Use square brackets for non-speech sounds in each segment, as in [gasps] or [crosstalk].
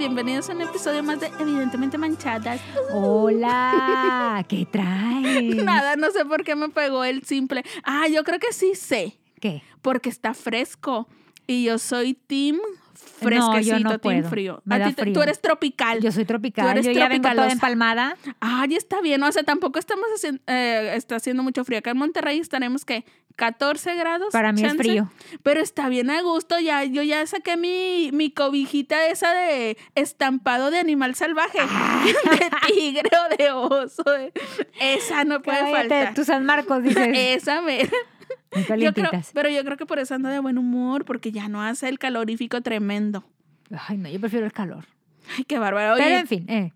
bienvenidos a un episodio más de Evidentemente Manchadas. Hola, ¿qué traes? [laughs] Nada, no sé por qué me pegó el simple. Ah, yo creo que sí sé. ¿Qué? Porque está fresco y yo soy team fresquecito, no team frío. Me A da ti te- frío. tú eres tropical. Yo soy tropical, Tú eres yo ya vengo toda empalmada. Ay, está bien, o sea, tampoco estamos haciendo, eh, está haciendo mucho frío. Acá en Monterrey estaremos, ¿qué? 14 grados. Para mí es frío. Pero está bien a gusto, ya, yo ya saqué mi, mi cobijita esa de estampado de animal salvaje, Ah. [laughs] de tigre o de oso. Esa no puede Cállate, faltar. tu San Marcos, dices. [laughs] Esa me... [laughs] Yo creo, pero yo creo que por eso ando de buen humor, porque ya no hace el calorífico tremendo. Ay, no, yo prefiero el calor. Ay, qué bárbaro. Oye, Pero en fin, eh.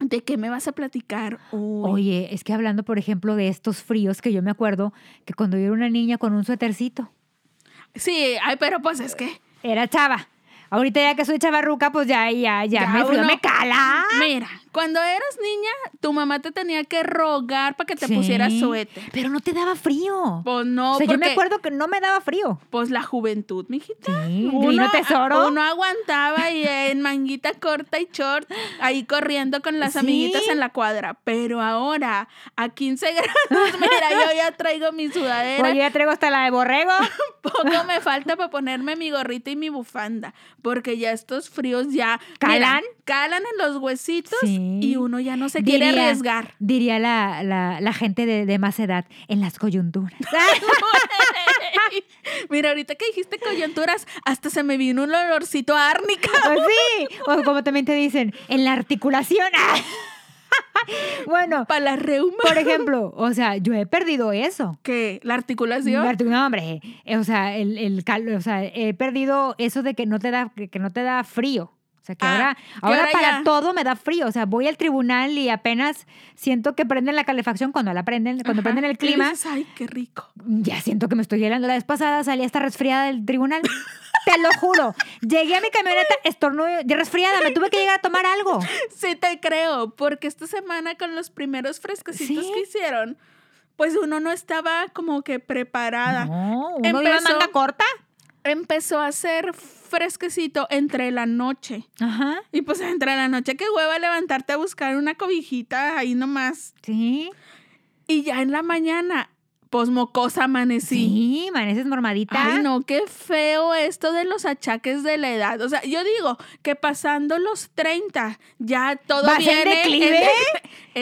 ¿De qué me vas a platicar? Oye, es que hablando, por ejemplo, de estos fríos, que yo me acuerdo que cuando yo era una niña con un suétercito, Sí, ay, pero pues es que... era chava. Ahorita ya que soy chavarruca, pues ya, ya, ya, Ya me, frío uno- me cala. Mira, cuando eras niña, tu mamá te tenía que rogar para que te Sí, pusieras suéter. Pero no te daba frío. Pues no, o sea, yo me acuerdo que no me daba frío. pues la juventud, mijita. Sí, divino tesoro. Uno aguantaba y en manguita corta y short, ahí corriendo con las Sí. amiguitas en la cuadra. Pero ahora, a 15 [laughs] grados, mira, yo ya traigo mi sudadera. Oye, ya traigo hasta la de borrego. [laughs] Poco me falta para ponerme mi gorrita y mi bufanda, porque ya estos fríos ya ¿Calan? mira, calan en los huesitos Sí. Y uno ya no se quiere arriesgar. Diría la, la, la gente de, de más edad, en las coyunturas. [laughs] Mira, ahorita que dijiste coyunturas, hasta se me vino un olorcito a árnica. Pues sí, o como también te dicen, en la articulación. [laughs] bueno, Para la reuma. por ejemplo, o sea, yo he perdido eso. ¿Qué? ¿La articulación? La artic- No, hombre, eh, o sea, el, el cal- o sea, he perdido eso de que no te da, que no te da frío. O sea, que Ah, ahora, que ahora ahora para ya- todo me da frío. O sea, voy al tribunal y apenas siento que prenden la calefacción cuando la prenden, cuando Ajá. prenden el Y clima. dices, Ay, qué rico. Ya siento que me estoy helando. La vez pasada salí hasta resfriada del tribunal. [laughs] Te lo juro. Llegué a mi camioneta, estornudo, resfriada. Me tuve que llegar a tomar algo. Sí te creo, porque esta semana con los primeros fresquecitos Sí. que hicieron, pues uno no estaba como que preparada. No, uno iba Empezó- manga corta. Empezó a hacer fresquecito entre la noche. Ajá. Y pues entre la noche, qué hueva levantarte a buscar una cobijita ahí nomás. Sí. Y ya en la mañana, pues mocosa amanecí. Sí, amaneces mormadita. Ay, no, qué feo esto de los achaques de la edad. O sea, yo digo que pasando los 30, ya todo ¿Vas en viene. declive?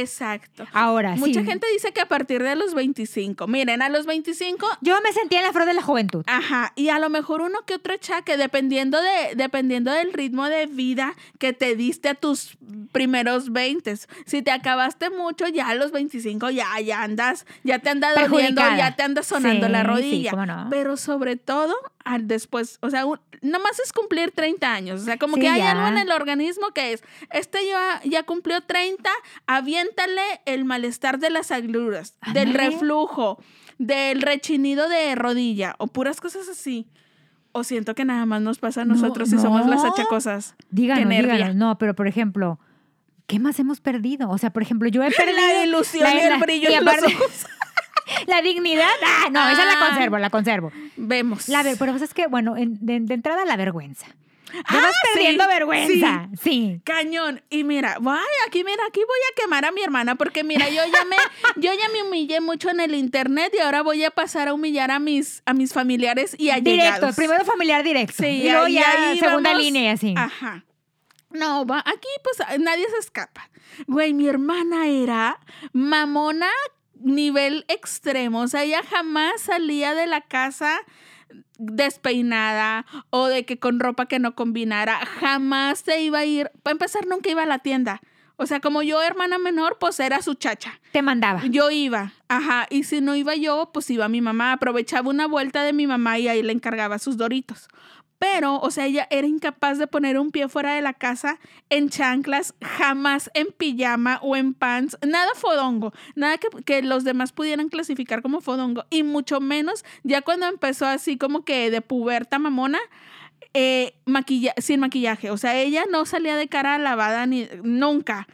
Exacto. Ahora, Mucha sí. gente dice que a partir de los 25. Miren, a los 25 Yo me sentía en la flor de la juventud. Ajá, y a lo mejor uno que otro achaque, dependiendo, de, dependiendo del ritmo de vida que te diste a tus primeros 20. Si te acabaste mucho, ya a los 25 ya, ya andas, ya te anda doliendo, ya te anda sonando Sí, la rodilla. no. Pero sobre todo, al después, o sea, un- nomás es cumplir 30 años. O sea, como que hay algo en el organismo que es, este ya, ya cumplió 30, aviéntale el malestar de las agruras, del reflujo, del rechinido de rodilla o puras cosas así. O siento que nada más nos pasa a No, nosotros si somos las no. achacosas. Díganos, díganos. No, pero por ejemplo, ¿qué más hemos perdido? O sea, por ejemplo, yo he [laughs] perdido... La ilusión y el brillo y en los ojos. [laughs] La dignidad. Ah, no, esa la Ah. conservo, la conservo. Vemos. La ver, pero pues es que, bueno, en- de, de entrada la vergüenza. Ah, vas sí, perdiendo vergüenza. Sí. Cañón. Y mira, ay, aquí, mira, aquí voy a quemar a mi hermana porque mira, yo ya me, [laughs] yo ya me humillé mucho en el internet y ahora voy a pasar a humillar a mis, a mis familiares y allegados. Directo, primero familiar directo. Sí, y luego ya ahí segunda vamos. línea y así. Ajá. No, va, aquí pues nadie se escapa. Güey, mi hermana era mamona nivel extremo. O sea, ella jamás salía de la casa despeinada o de que con ropa que no combinara. Jamás se iba a ir. Para empezar, nunca iba a la tienda. O sea, como yo, hermana menor, pues era su chacha. Te mandaba. Yo iba, ajá, y si no iba yo, pues iba mi mamá, aprovechaba una vuelta de mi mamá y ahí le encargaba sus doritos. Pero, o sea, ella era incapaz de poner un pie fuera de la casa en chanclas, jamás en pijama o en pants, nada fodongo, nada que, que los demás pudieran clasificar como fodongo, y mucho menos ya cuando empezó así como que de puberta mamona, eh, maquilla sin maquillaje. O sea, ella no salía de cara lavada ni nunca.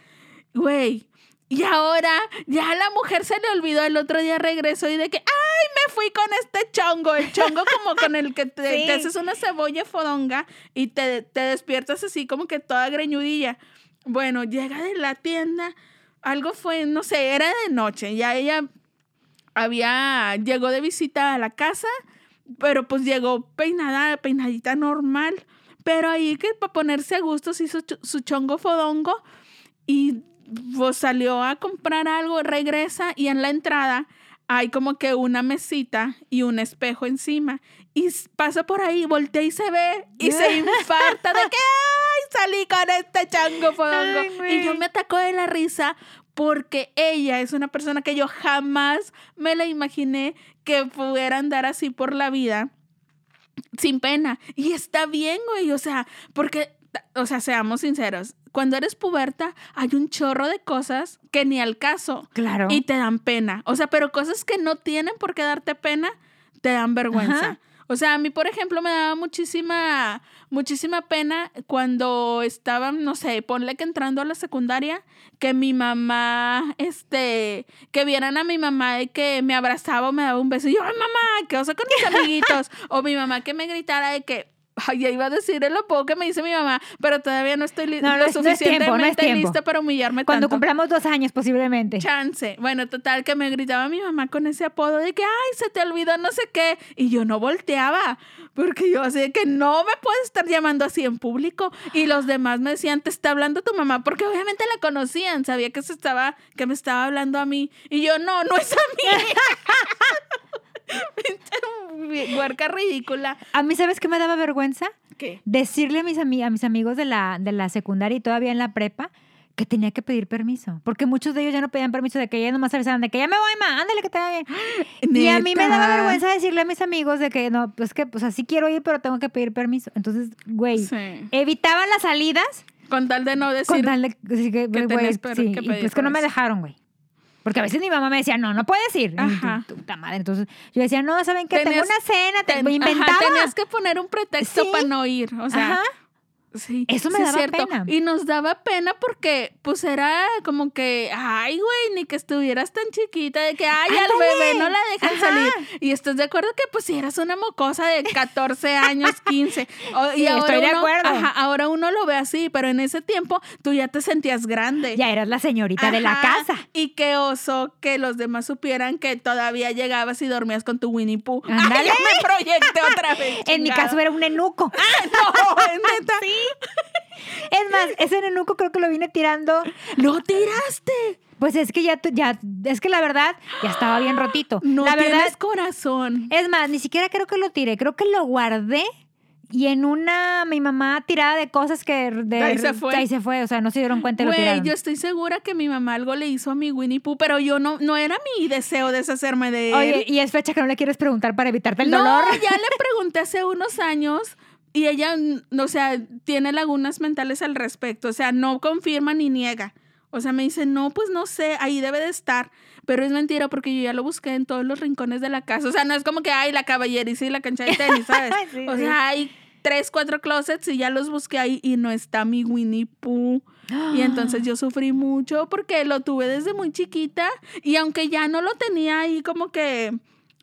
Güey. Y ahora ya la mujer se le olvidó, el otro día regresó y de que, ay, me fui con este chongo, el chongo como con el que te, Sí. te haces una cebolla fodonga y te, te despiertas así como que toda greñudilla. Bueno, llega de la tienda, algo fue, no sé, era de noche, ya ella había, llegó de visita a la casa, pero pues llegó peinada, peinadita normal, pero ahí que para ponerse a gusto se hizo su chongo fodongo y pues salió a comprar algo, regresa y en la entrada hay como que una mesita y un espejo encima y pasa por ahí, voltea y se ve y se [laughs] infarta de que ¡ay! salí con este chango fodongo Ay, y yo me atacó de la risa porque ella es una persona que yo jamás me la imaginé que pudiera andar así por la vida sin pena. Y está bien, güey, o sea, porque, o sea, seamos sinceros, cuando eres puberta hay un chorro de cosas que ni al caso Claro. y te dan pena. O sea, pero cosas que no tienen por qué darte pena, te dan vergüenza. Ajá. O sea, a mí, por ejemplo, me daba muchísima, muchísima pena cuando estaba, no sé, ponle que entrando a la secundaria, que mi mamá, este, que vieran a mi mamá de que me abrazaba o me daba un beso. Y yo, ay, mamá, ¿qué osa con mis [laughs] amiguitos? o mi mamá que me gritara de que, ay, ya iba a decir el apodo que me dice mi mamá, pero todavía no estoy li- No, no lo es- tiempo, no es lista para humillarme Cuando tanto. cumplamos dos años, posiblemente. Chance. Bueno, total, que me gritaba mi mamá con ese apodo de que, ay, se te olvidó no sé qué. Y yo no volteaba, porque yo así de que no me puedes estar llamando así en público. Y los demás me decían, te está hablando tu mamá, porque obviamente la conocían, sabía que se estaba, que me estaba hablando a mí. Y yo, no, no es a mí. [laughs] [laughs] Huerca ridícula. A mí, ¿sabes qué me daba vergüenza? ¿Qué? Decirle a mis, ami- a mis amigos de la, de la secundaria y todavía en la prepa que tenía que pedir permiso. Porque muchos de ellos ya no pedían permiso, de que ya nomás avisaban de que ya me voy, ma, ándale que te vaya bien. [gasps] Y a mí me daba vergüenza decirle a mis amigos de que no, pues que pues así quiero ir, pero tengo que pedir permiso. Entonces, güey, Sí. evitaban las salidas Con tal de no decir. con tal de así que, güey, sí, pues que no me dejaron, güey. Porque a veces mi mamá me decía, no, no puedes ir. Ajá. tu- madre. Entonces yo decía, no, ¿saben qué? Tengo una cena, te, Ten- me inventaba. ajá, tenías que poner un pretexto Sí. para no ir. O sea, Ajá. Sí. Eso me sí daba cierto. pena. Y nos daba pena porque, pues, era como que, ay, güey, ni que estuvieras tan chiquita, de que, ay, al bebé no la dejan Ajá. salir. Y estás de acuerdo que, pues, si eras una mocosa de 14 años, 15. O- y Sí, ahora estoy de uno- acuerdo. Ajá, ahora uno lo ve así, pero en ese tiempo tú ya te sentías grande. Ya eras la señorita de la casa. Y qué oso que los demás supieran que todavía llegabas y dormías con tu Winnie Pooh. [laughs] Ay, me proyecté otra vez. [laughs] En mi caso era un enuco. No, es [laughs] neta. [laughs] Es más, ese enuco creo que lo vine tirando. ¡Lo tiraste! Pues es que ya, ya, es que la verdad, ya estaba bien rotito. [gasps] No la verdad, tienes corazón. es más, ni siquiera creo que lo tiré, creo que lo guardé y en una, mi mamá tirada de cosas que... De, Ahí se fue. Ahí se fue, o sea, no se dieron cuenta y lo Güey, yo estoy segura que mi mamá algo le hizo a mi Winnie Pooh, pero yo no, no era mi deseo deshacerme de él. Oye, y es fecha que no le quieres preguntar para evitarte el no, dolor. ya le pregunté hace unos años y ella, mm, o sea, tiene lagunas mentales al respecto. O sea, no confirma ni niega. O sea, me dice, no, pues no sé, ahí debe de estar. Pero es mentira porque yo ya lo busqué en todos los rincones de la casa. O sea, no es como que hay la caballeriza y la cancha de tenis, ¿sabes? [laughs] Sí, o sí. sea, hay tres, cuatro closets y ya los busqué ahí y no está mi Winnie Pooh. Y [gasps] entonces yo sufrí mucho porque lo tuve desde muy chiquita y aunque ya no lo tenía ahí como que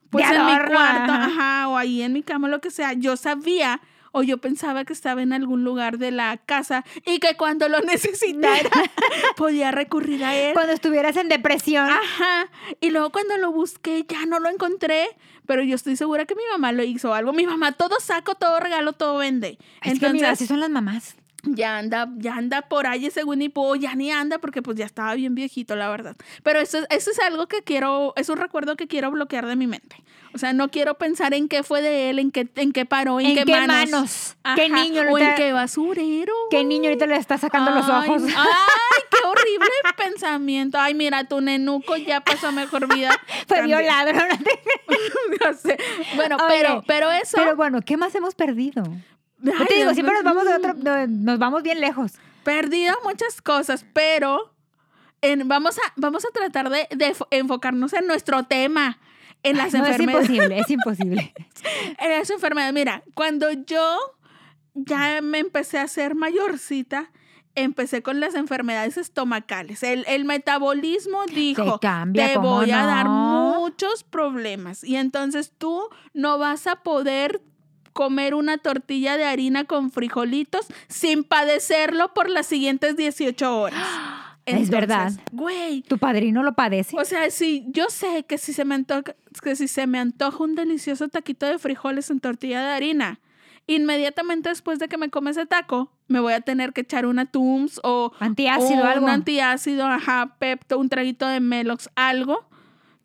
pues en mi cuarto, ajá, o ahí en mi cama, lo que sea, yo sabía o yo pensaba que estaba en algún lugar de la casa y que cuando lo [laughs] necesitara [laughs] podía recurrir a él. Cuando estuvieras en depresión. Ajá. Y luego cuando lo busqué ya no lo encontré, pero yo estoy segura que mi mamá lo hizo algo. Mi mamá todo saco, todo regalo, todo vende. es que mira, así son las mamás. Ya anda, ya anda por ahí ese Winnie Pooh, ya ni anda porque pues ya estaba bien viejito, la verdad. Pero eso, eso es algo que quiero, es un recuerdo que quiero bloquear de mi mente. O sea, no quiero pensar en qué fue de él, en qué, en qué paró, en, ¿En qué, qué manos. manos? ¿Qué niño O ahorita- en qué basurero. ¿Qué niño ahorita le está sacando los ojos? Ay, qué [laughs] horrible pensamiento. Ay, mira, tu nenuco ya pasó mejor vida. [laughs] Fue violado. ¿no? Ya [laughs] sé. Bueno, Oye, pero, pero eso. Pero bueno, ¿qué más hemos perdido? Yo Ay, te digo, siempre nos vamos de otro, nos vamos bien lejos. perdido muchas cosas, pero en- vamos, a, vamos a tratar de, de fo- enfocarnos en nuestro tema, en las no, es enfermedades. imposible, es [laughs] imposible. En las enfermedades. Mira, cuando yo ya me empecé a hacer mayorcita empecé con las enfermedades estomacales. El, el metabolismo dijo, cambia, te ¿cómo voy a dar no?" muchos problemas. Y entonces tú no vas a poder comer una tortilla de harina con frijolitos sin padecerlo por las siguientes 18 horas. [gasps] Es verdad. Güey, ¿Tu padrino lo padece? o sea, si yo sé que si se me antoja, que si se me antoja un delicioso taquito de frijoles en tortilla de harina, inmediatamente después de que me come ese taco, me voy a tener que echar una Tums o, Antiácido, o algo. un antiácido, ajá, Pepto, un traguito de Melox, algo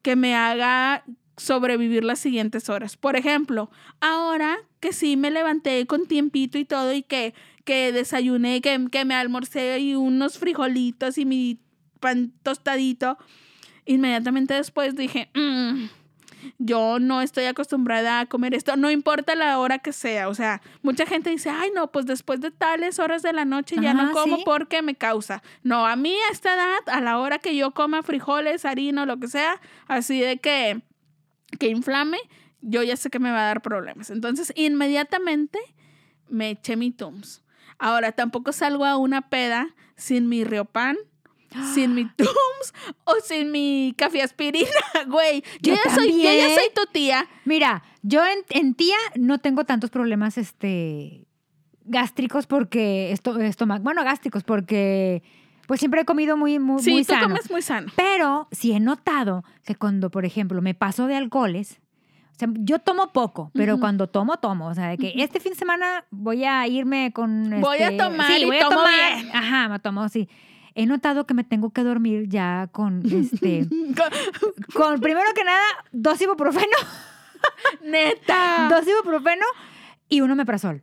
que me haga sobrevivir las siguientes horas. Por ejemplo, ahora que sí me levanté con tiempito y todo y que, que desayuné, que, que me almorcé y unos frijolitos y mi pan tostadito, inmediatamente después dije, "Mm, yo no estoy acostumbrada a comer esto, no importa la hora que sea. O sea, mucha gente dice, ay, no, pues después de tales horas de la noche ya Ajá, no como sí. porque me causa. No, a mí a esta edad, a la hora que yo coma frijoles, harina o lo que sea, así de que, que inflame, yo ya sé que me va a dar problemas. Entonces, inmediatamente me eché mi Tums. Ahora, tampoco salgo a una peda sin mi Riopan, sin mi [gasps] Tums o sin mi café aspirina, [laughs] güey. Yo, Yo ya soy, yo ya soy tu tía. Mira, yo en, en tía no tengo tantos problemas este gástricos porque esto, estómago, bueno, gástricos porque pues siempre he comido muy muy, Sí, muy tú sano. comes muy sano. Pero sí he notado que cuando, por ejemplo, me paso de alcoholes, o sea, yo tomo poco, pero Ujú. cuando tomo, tomo. O sea, de que Ujú. este fin de semana voy a irme con... Voy a este, tomar sí, y voy a tomo tomar. bien. Ajá, me tomo, sí. He notado que me tengo que dormir ya con, este, [laughs] con primero que nada, dos ibuprofeno, [laughs] Neta. dos ibuprofeno y un omeprazol.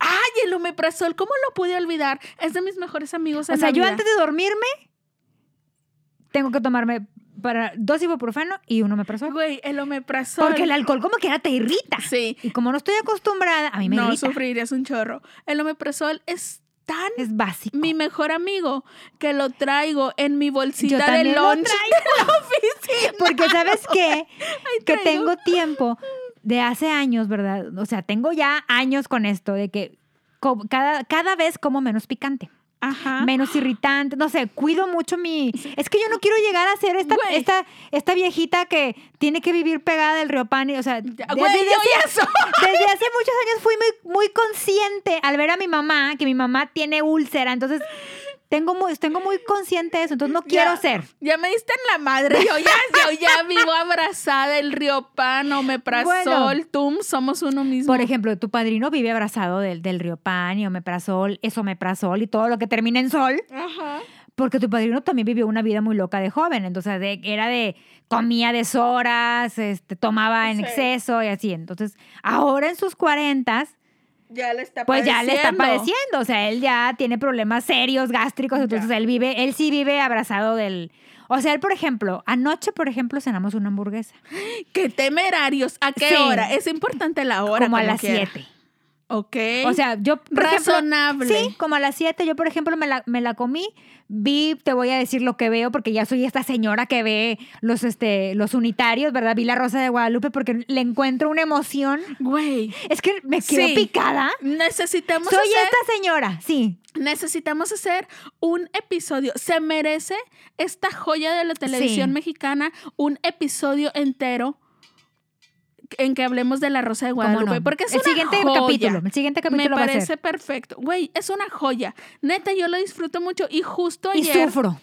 Ay, el omeprazol, ¿cómo lo pude olvidar? Es de mis mejores amigos O sea, yo antes de dormirme tengo que tomarme para dos ibuprofeno y un omeprazol. Güey, el omeprazol. Porque el alcohol como que te irrita. Sí. Y como no estoy acostumbrada, a mí me no irrita. sufrirías un chorro. El omeprazol es tan Es básico. mi mejor amigo que lo traigo en mi Yo bolsita de también lo lunch de [laughs] la oficina. Porque ¿sabes qué? [laughs] que traigo. tengo tiempo de hace años, ¿verdad? O sea, tengo ya años con esto de que cada, cada vez como menos picante. Ajá. menos irritante, no sé, cuido mucho mi... Es que yo no quiero llegar a ser esta, Güey. esta, esta viejita que tiene que vivir pegada del río o sea, Güey, desde, yo hace, desde hace muchos años fui muy, muy consciente al ver a mi mamá, que mi mamá tiene úlcera, entonces tengo muy, tengo muy consciente de eso, entonces no quiero Ya. ser. Ya me diste en la madre. Yo ya, yo ya [laughs] vivo abrazada. El Riopan, omeprazol, Bueno. Tum, somos uno mismo. Por ejemplo, tu padrino vive abrazado del, del río Pan y omeprazol, esomeprazol y todo lo que termina en sol. Ajá. Porque tu padrino también vivió una vida muy loca de joven, entonces de- era de comía deshoras, este, tomaba en Sí. exceso y así. Entonces, ahora en sus cuarentas, Ya le está pues ya le está padeciendo. o sea, él ya tiene problemas serios gástricos, entonces él vive, él sí vive abrazado del, o sea, él por ejemplo, anoche por ejemplo cenamos una hamburguesa, [gasps] ¡Qué temerarios! ¿A qué Sí. hora? Es importante la hora. como a como las quiera. 7. Ok. O sea, yo ejemplo, razonable. Sí, como a las 7. Yo, por ejemplo, me la, me la comí. Vi, te voy a decir lo que veo, porque ya soy esta señora que ve los, este, los unitarios, ¿verdad? Vi la Rosa de Guadalupe porque le encuentro una emoción. Güey, Es que me quedo Sí. picada. necesitamos Soy hacer, esta señora, sí. necesitamos hacer un episodio. Se merece esta joya de la televisión Sí. mexicana un episodio entero en que hablemos de la Rosa de ¿Cómo Guadalupe. no? Porque es el una siguiente joya. capítulo. El siguiente capítulo Me va a parece ser. perfecto. Güey, es una joya. Neta, yo lo disfruto mucho. Y justo Y ayer. sufro.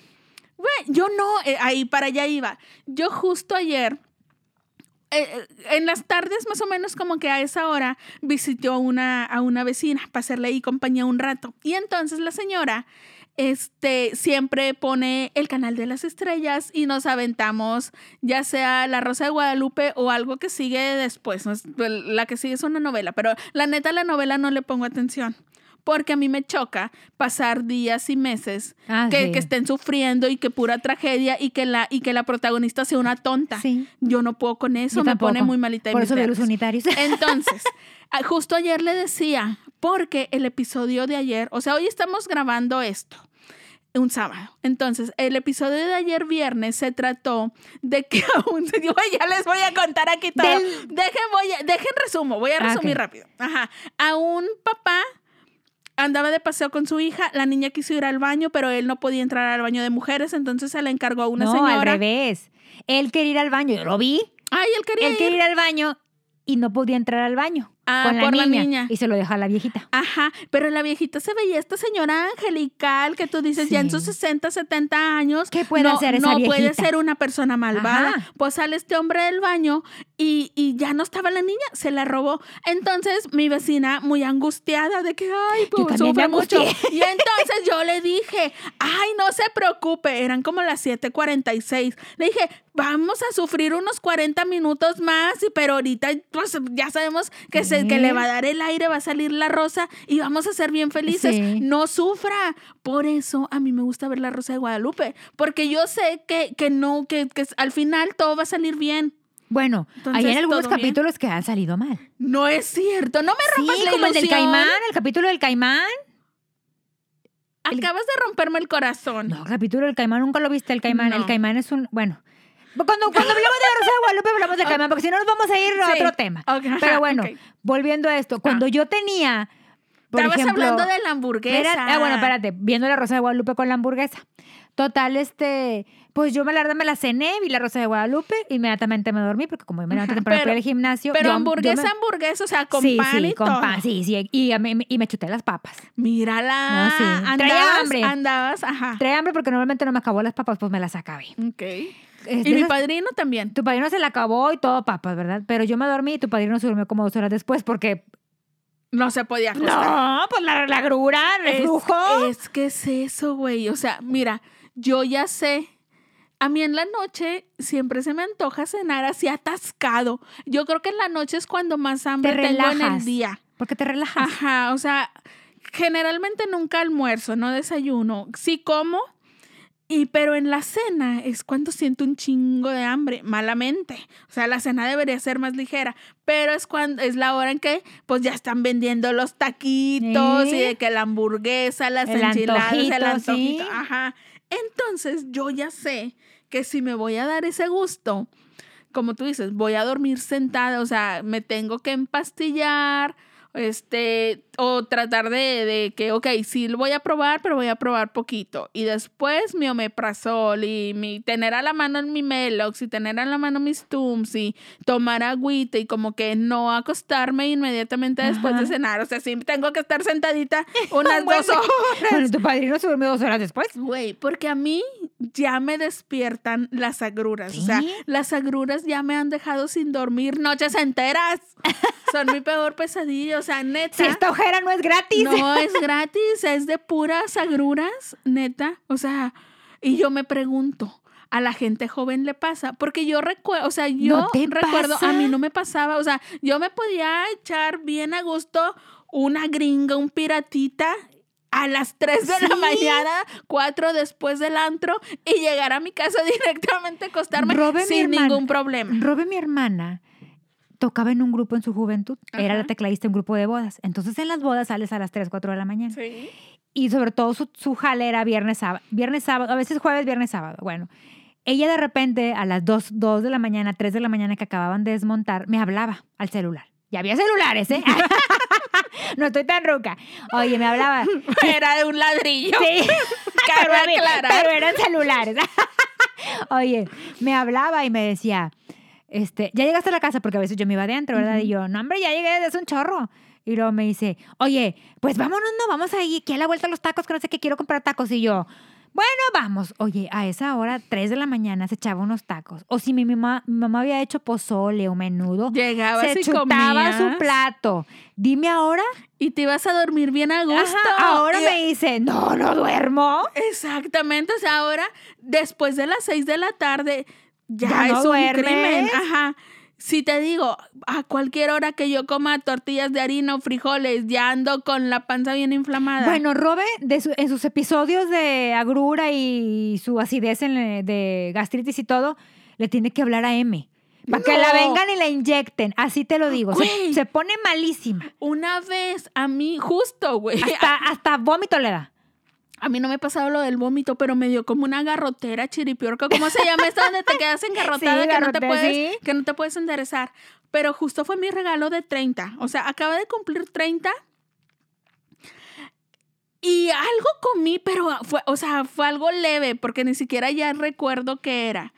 Güey, yo no, eh, ahí para allá iba. Yo justo ayer, eh, eh, en las tardes más o menos como que a esa hora, visitó una, a una vecina para hacerle ahí compañía un rato. Y entonces la señora este, siempre pone el canal de las estrellas y nos aventamos ya sea La Rosa de Guadalupe o algo que sigue después. No es- La que sigue es una novela, pero la neta la novela no le pongo atención. Porque a mí me choca pasar días y meses Ah, que, sí. que estén sufriendo y que pura tragedia y que la, y que la protagonista sea una tonta. Sí. Yo no puedo con eso, Yo me tampoco. pone muy malita. de Por eso veo los unitarios. [laughs] Entonces, justo ayer le decía, porque el episodio de ayer, o sea, hoy estamos grabando esto, un sábado. Entonces, el episodio de ayer viernes se trató de que [laughs] aún, ya les voy a contar aquí todo. Del- Dejen, voy a- dejen resumo, voy a Ah, resumir rápido. Ajá. A un papá andaba de paseo con su hija, la niña quiso ir al baño, pero él no podía entrar al baño de mujeres, entonces se le encargó a una no, señora. al revés. Él quería ir al baño, yo lo vi. Ay, él quería Él ir. quería ir al baño y no podía entrar al baño Ah, con la por niña, la niña. y se lo deja a la viejita. Ajá, pero la viejita se veía esta señora angelical que tú dices ya en sus Sí. 60, 70 años. ¿Qué puede no, hacer esa No puede ser una persona malvada. Ajá. Pues sale este hombre del baño y, y ya no estaba la niña, se la robó. Entonces mi vecina, muy angustiada de que, ay, pues sufre mucho. Y entonces yo le dije, ay, no se preocupe, eran como las 7:46. Le dije, vamos a sufrir unos 40 minutos más, y- pero ahorita pues ya sabemos que, se, que le va a dar el aire, va a salir la rosa y vamos a ser bien felices. Sí. No sufra. Por eso a mí me gusta ver la rosa de Guadalupe, porque yo sé que, que no, que, que al final todo va a salir bien. Bueno, Entonces, hay en algunos capítulos que han salido mal. No es cierto, no me Sí, rompas la como el del caimán, el capítulo del caimán. el- Acabas de romperme el corazón. No, capítulo del caimán, nunca lo viste el caimán. El caimán es un, bueno, cuando, cuando hablamos de la Rosa de Guadalupe hablamos del caimán, porque si no nos vamos a ir a Sí. otro tema. Ok, Pero bueno, ok. volviendo a esto, cuando yo tenía, por Estabas ejemplo, hablando de la hamburguesa. Ah, bueno, espérate, viendo la Rosa de Guadalupe con la hamburguesa. Total, este, pues yo me la verdad me la cené, vi la Rosa de Guadalupe, inmediatamente me dormí, porque como yo me levanto Ajá, temprano para pero- ir al gimnasio. Pero yo- yo hamburguesa, me- hamburguesa, o sea, con sí, pan sí, y con todo. pan, sí, sí. Y, a mí- y me chuté las papas. Mírala. No, sí. Traía Andabas, hambre. andabas, ajá. Trae hambre porque normalmente no me acabó las papas, pues me las acabé. Ok. Y mi padrino también. tu padrino se la acabó y todo papas, ¿verdad? Pero yo me dormí y tu padrino se durmió como dos horas después porque... No se podía acostar. No, pues la, la grura, Es, reflujo. es que es eso, güey. O sea, mira, yo ya sé. A mí en la noche siempre se me antoja cenar así atascado. Yo creo que en la noche es cuando más hambre Te tengo en el día. porque te relajas. Ajá, o sea, generalmente nunca almuerzo, no desayuno. Sí como, y pero en la cena es cuando siento un chingo de hambre, malamente. O sea, la cena debería ser más ligera, pero es cuando es la hora en que pues ya están vendiendo los taquitos Sí. y de que la hamburguesa, las El enchiladas, el antojito, antojito. sí. Ajá. Entonces, yo ya sé que si me voy a dar ese gusto, como tú dices, voy a dormir sentada, o sea, me tengo que empastillar, este, o tratar de, de que, ok, sí lo voy a probar, pero voy a probar poquito. Y después mi omeprazol y mi, tener a la mano mi Melox y tener a la mano mis Tums y tomar agüita y como que no acostarme inmediatamente después de Ajá. cenar. O sea, sí tengo que estar sentadita [laughs] unas Bueno. dos horas. Bueno, tu padrino se durmió dos horas después. Güey, porque a mí ya me despiertan las agruras. O sea, ¿Sí? las agruras ya me han dejado sin dormir noches enteras. [laughs] Son mi peor pesadilla. O sea, neta. Si esta no es gratis. No es gratis, es de puras agruras, neta. O sea, y yo me pregunto, ¿a la gente joven le pasa? Porque yo recuerdo, o sea, yo ¿No recuerdo, pasa? a mí no me pasaba, o sea, yo me podía echar bien a gusto una gringa, un piratita. A las 3 de la mañana, 4 después del antro, y llegar a mi casa [laughs] directamente a acostarme Robe sin ningún problema. Robe, mi hermana, tocaba en un grupo en su juventud. Era Ajá. la tecladista en un grupo de bodas. Entonces en las bodas sales a las 3, 4 de la mañana. Sí. Y sobre todo su, su jale era viernes, sábado, viernes, sábado, a veces jueves, viernes, sábado. Bueno, ella de repente a las 2, 2 de la mañana, 3 de la mañana que acababan de desmontar, me hablaba al celular. Ya había celulares, ¿eh? [laughs] no estoy tan ruca. Oye, me hablaba. [laughs] Era de un ladrillo. Sí, [laughs] pero, pero eran celulares. Oye, me hablaba y me decía, este, ya llegaste a la casa porque a veces yo me iba adentro, ¿verdad? Y yo, no, hombre, ya llegué, es un chorro. Y luego me dice, oye, pues vámonos, no, vamos ahí, aquí a la vuelta a los tacos, que no sé qué, quiero comprar tacos. Y yo, bueno, vamos. Oye, a esa hora, 3 de la mañana, se echaba unos tacos. O si mi mamá, mi mamá había hecho pozole o menudo, Llegabas se y chutaba su comías. plato. Dime ahora. Y te ibas a dormir bien a gusto. Ajá, ahora Y- me dice, no, no duermo. Exactamente, o sea, ahora después de las seis de la tarde ya, Ya no es un crimen. Ajá. Si te digo, a cualquier hora que yo coma tortillas de harina o frijoles, ya ando con la panza bien inflamada. Bueno, Robe, de su- en sus episodios de agrura y su acidez en le- de gastritis y todo, le tiene que hablar a M. Para que la vengan y la inyecten. Así te lo digo. Se, se pone malísima. una vez a mí, justo, güey, Hasta, hasta vómito le da. A mí no me pasaba lo del vómito, pero me dio como una garrotera chiripiorca. ¿Cómo se llama esto donde te [laughs] quedas engarrotada Sí, que, no te puedes, sí. que no te puedes enderezar? Pero justo fue mi regalo de 30. O sea, acaba de cumplir 30. Y algo comí, pero fue, o sea, fue algo leve, porque ni siquiera ya recuerdo qué era.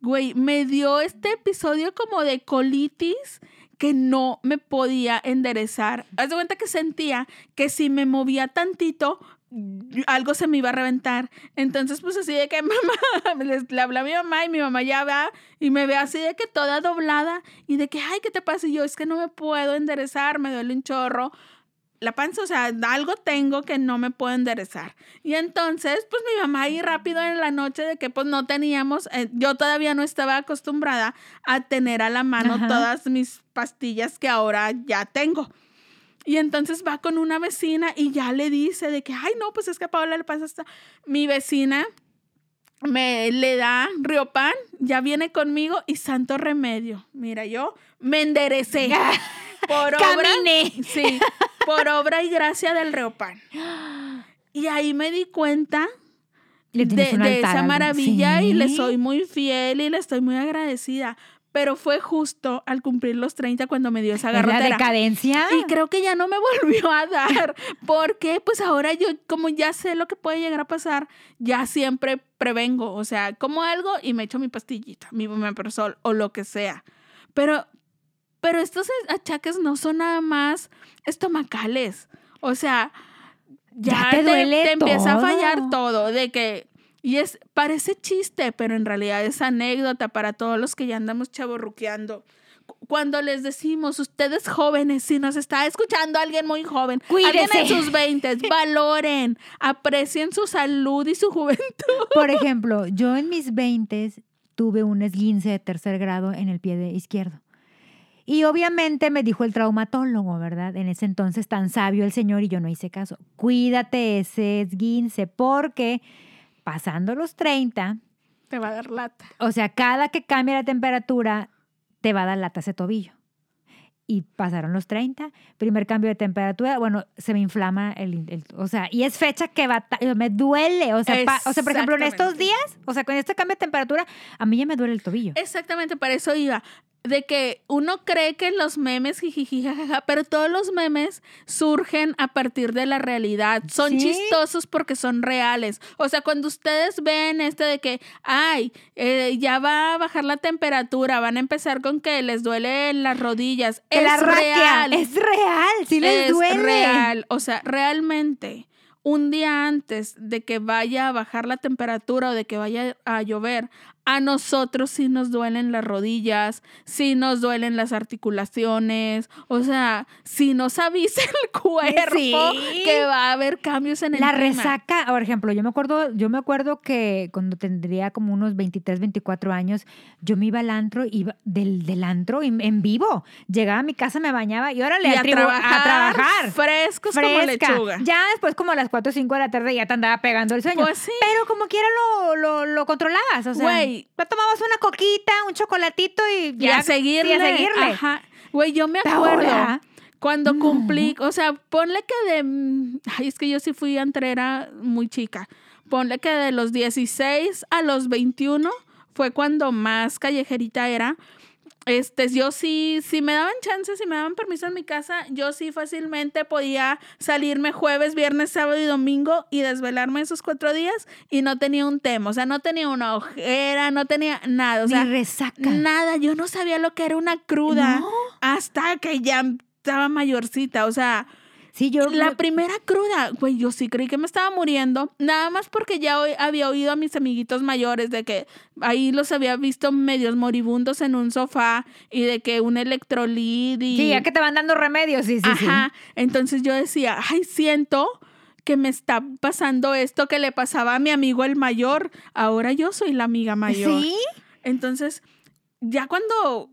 Güey, me dio este episodio como de colitis que no me podía enderezar. Haz de cuenta que sentía que si me movía tantito, algo se me iba a reventar. Entonces, pues así de que [laughs] mamá, le habla a mi mamá y mi mamá ya va y me ve así de que toda doblada y de que, ay, ¿qué te pasa? Y yo, es que no me puedo enderezar, me duele un chorro la panza, o sea, algo tengo que no me puedo enderezar. Y entonces, pues mi mamá ahí rápido en la noche de que pues no teníamos, eh, yo todavía no estaba acostumbrada a tener a la mano todas mis pastillas que ahora ya tengo. Y entonces va con una vecina y ya le dice de que, ay, no, pues es que a Paola le pasa hasta mi vecina me le da Riopan, ya viene conmigo y santo remedio. Mira, yo me enderecé. [laughs] por obra, sí, por obra y gracia del Reopan. Y ahí me di cuenta de, esa maravilla y le soy muy fiel y le estoy muy agradecida. Pero fue justo al cumplir los 30 cuando me dio esa garrotera. ¿La decadencia? Y creo que ya no me [laughs] volvió a dar. porque pues ahora yo, como ya sé lo que puede llegar a pasar, ya siempre prevengo. O sea, como algo y me echo mi pastillita, mi sol o lo que sea. Pero pero estos achaques no son nada más estomacales. O sea, ya, te, te, empieza a fallar todo. De que. Y es, parece chiste, pero en realidad es anécdota para todos los que ya andamos chaborruqueando. Cuando les decimos, ustedes jóvenes, si nos está escuchando alguien muy joven, alguien en sus 20, [laughs] valoren, aprecien su salud y su juventud. Por ejemplo, yo en mis 20 tuve un esguince de tercer grado en el pie de izquierdo. Y obviamente me dijo el traumatólogo, ¿verdad? En ese entonces tan sabio el señor y yo no hice caso. Cuídate ese esguince porque pasando los 30... Te va a dar lata. O sea, cada que cambia la temperatura, te va a dar lata ese tobillo. Y pasaron los 30, primer cambio de temperatura, bueno, se me inflama el, o sea, y es fecha que va, me duele, o sea, o sea, por ejemplo, en estos días, o sea, con este cambio de temperatura, a mí ya me duele el tobillo. Exactamente, para eso iba de que uno cree que los memes, jijijijaja, pero todos los memes surgen a partir de la realidad. Son chistosos porque son reales. O sea, cuando ustedes ven este de que, ay, eh, ya va a bajar la temperatura, van a empezar con que les duele las rodillas. Es real. Es real, sí les duele. Es real. O sea, realmente un día antes de que vaya a bajar la temperatura o de que vaya a llover, a nosotros sí nos duelen las rodillas, sí nos duelen las articulaciones, o sea, si nos avisa el [laughs] cuerpo que va a haber cambios en el La resaca, por ejemplo, yo me acuerdo, yo me acuerdo que cuando tendría como unos 23, 24 años, yo me iba al antro, iba del, del antro en, vivo. Llegaba a mi casa, me bañaba y ahora le a, trabajar, a trabajar. Frescos como lechuga. Ya después como a las 4 o 5 de la tarde ya te andaba pegando el sueño. Pues sí. Pero como quiera lo, lo, lo controlabas, o sea tomabas una coquita, un chocolatito y ya. Y a seguirle. Ajá. Güey, yo me acuerdo. Cuando cumplí, o sea, ponle que de. Ay, es que yo sí fui entrera muy chica. Ponle que de los 16 a los 21 fue cuando más callejerita era este, yo sí, si me daban chances, si me daban permiso en mi casa, yo sí fácilmente podía salirme jueves, viernes, sábado y domingo y desvelarme esos cuatro días y no tenía un tema, o sea, no tenía una ojera, no tenía nada, o sea, resaca. Nada, yo no sabía lo que era una cruda hasta que ya estaba mayorcita, o sea, Sí, yo. La primera cruda, güey, yo sí creí que me estaba muriendo. Nada más porque ya hoy había oído a mis amiguitos mayores de que ahí los había visto medios moribundos en un sofá y de que un electrolit y. Sí, ya que te van dando remedios, sí, sí. Ajá. Entonces yo decía, ay, siento que me está pasando esto que le pasaba a mi amigo el mayor. Ahora yo soy la amiga mayor. Sí. Entonces, ya cuando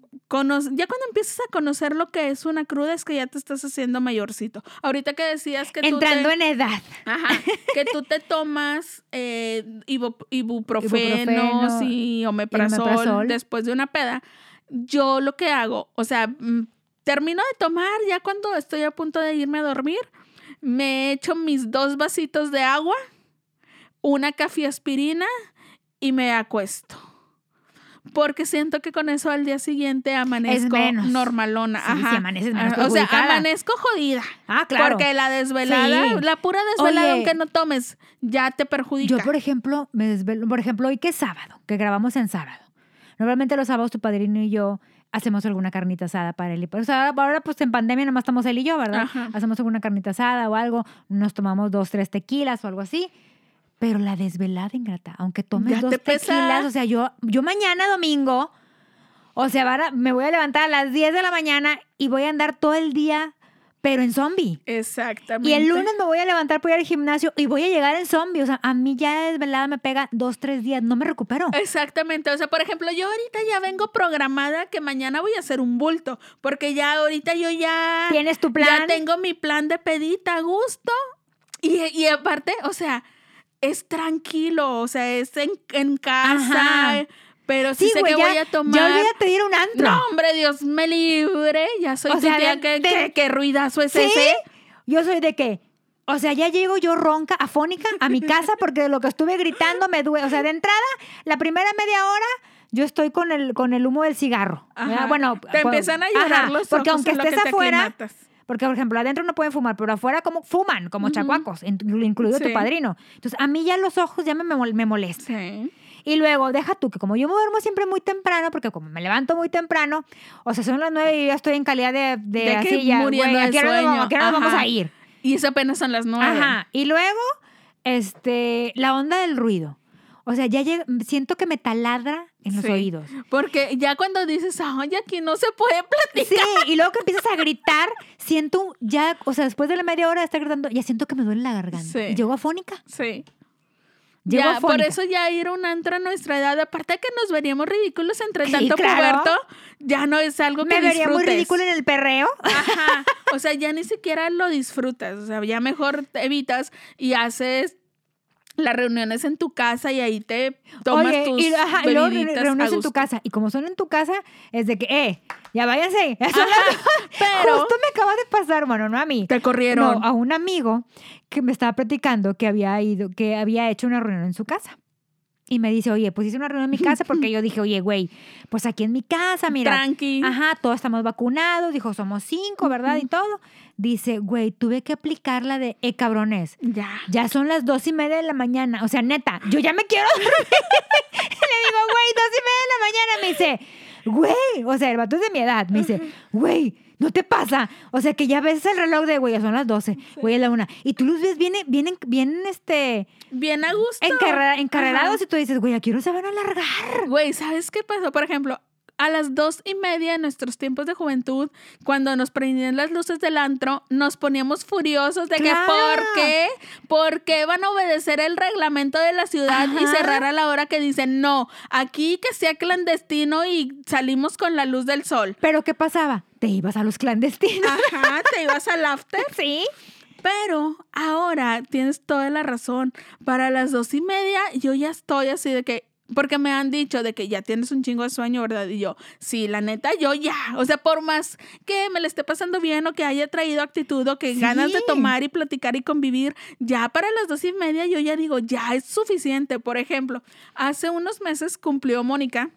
ya cuando empiezas a conocer lo que es una cruda es que ya te estás haciendo mayorcito. Ahorita que decías que entrando tú en edad, ajá, que tú te tomas eh, ibuprofeno, y omeprazol, después de una peda, yo lo que hago, o sea, mm, termino de tomar ya cuando estoy a punto de irme a dormir, me echo mis dos vasitos de agua, una café aspirina y me acuesto porque siento que con eso al día siguiente amanezco menos. normalona. Sí, Ajá. sí, amaneces menos Ah, o sea, amanezco jodida. Ah, claro. Porque la desvelada, Sí. la pura desvelada, Oye. aunque no tomes, ya te perjudica. Yo, por ejemplo, me desvelo. Por ejemplo, hoy que es sábado, que grabamos en sábado. Normalmente los sábados tu padrino y yo hacemos alguna carnita asada para él. O sea, ahora pues en pandemia nomás estamos él y yo, ¿verdad? Ajá. Hacemos alguna carnita asada o algo, nos tomamos dos, tres tequilas o algo así. Pero la desvelada, ingrata, aunque tomes Ya dos te tequilas, o sea, yo, yo mañana domingo, o sea, a- me voy a levantar a las 10 de la mañana y voy a andar todo el día, pero en zombie. Exactamente. Y el lunes me voy a levantar para ir al gimnasio y voy a llegar en zombie. O sea, a mí ya la desvelada me pega dos, tres días. No me recupero. Exactamente, o sea, por ejemplo, yo ahorita ya vengo programada que mañana voy a hacer un bulto, porque ya ahorita yo ya... ¿Tienes tu plan? Ya tengo mi plan de pedita a gusto. Y, y aparte, o sea, es tranquilo, o sea, es en, en casa, Ajá. pero sí, Sí, sé que ya, voy a tomar... ya ir a un antro. No, hombre, Dios me libre. Ya soy O tu sea, tía. de- ¿Qué, de- qué- qué ruidazo es ¿Sí? ese? Yo soy de qué? O sea, ya llego yo ronca, afónica, a mi casa porque de lo que estuve gritando me duele. O sea, de entrada, la primera media hora, yo estoy con el, con el humo del cigarro. Bueno, te pues, empiezan a llorar ajá, los Porque ojos aunque en lo estés que te afuera, aclimatas. Porque, por ejemplo, adentro no pueden fumar, pero afuera como fuman, como Ujú. chacuacos, in- incluido tu padrino. Entonces, a mí ya los ojos ya me, me, mol- me molestan. Sí. Y luego, deja tú, que como yo me duermo siempre muy temprano, porque como me levanto muy temprano, o sea, son las nueve y yo ya estoy en calidad de, de, De así ya, muriendo vamos- a qué hora nos vamos a ir? Y eso apenas son las nueve. Ajá. Y luego, este, la onda del ruido. O sea, ya siento que me taladra en los Sí. oídos. Porque ya cuando dices, ay, aquí no se puede platicar. Sí, y luego que empiezas a gritar, siento ya, o sea, después de la media hora de estar gritando, ya siento que me duele la garganta. Sí. Y llego afónica. Sí. Llego Ya, por afónica. eso ya ir a un antro a nuestra edad, aparte de que nos veríamos ridículos entre Sí, tanto claro. puberto, ya no es algo que me vería muy disfrutes. ridículo en el perreo. Ajá. O sea, ya ni siquiera lo disfrutas. O sea, ya mejor te evitas y haces las reuniones en tu casa y ahí te tomas Oye, tus y, ajá, y luego reuniones en tu casa. Y como son en tu casa, es de que, eh, ya váyanse. Son [laughs] Ajá, las- pero Justo me acaba de pasar, bueno, no a mí. te corrieron. No, a un amigo que me estaba platicando que había ido, que había hecho una reunión en su casa. Y me dice, oye, pues hice una reunión en mi casa porque [laughs] yo dije, oye, güey, pues aquí en mi casa, mira. Tranqui. Ajá, todos estamos vacunados. Dijo, somos cinco, ¿verdad? Y todo. Dice, güey, tuve que aplicar la de, eh, cabrones. Ya. Ya son las dos y media de la mañana. O sea, neta, yo ya me quiero [laughs] dormir. [laughs] Le digo, güey, dos y media de la mañana. Me dice, güey, o sea, el vato es de mi edad. Me dice, güey, no te pasa. O sea, que ya ves el reloj de, güey, ya son las 12, güey, es la una. Y tú los ves, vienen, vienen, vienen, este, Bien a gusto. encarrera- encarrerados Ajá. y tú dices, güey, aquí no se van a alargar. Güey, ¿sabes qué pasó? Por ejemplo, a las dos y media de nuestros tiempos de juventud, cuando nos prendían las luces del antro, nos poníamos furiosos de Claro. que ¿por qué? ¿Por qué van a obedecer el reglamento de la ciudad y cerrar a la hora que dicen no? Aquí que sea clandestino y salimos con la luz del sol. Pero ¿qué pasaba? Te ibas a los clandestinos. Ajá, te ibas al after. [laughs] Sí. Pero ahora tienes toda la razón. Para las dos y media yo ya estoy así de que, porque me han dicho de que ya tienes un chingo de sueño, ¿verdad? Y yo, sí, la neta, yo ya. O sea, por más que me le esté pasando bien o que haya traído actitud o que Sí. ganas de tomar y platicar y convivir, ya para las dos y media yo ya digo, ya es suficiente. Por ejemplo, hace unos meses cumplió Mónica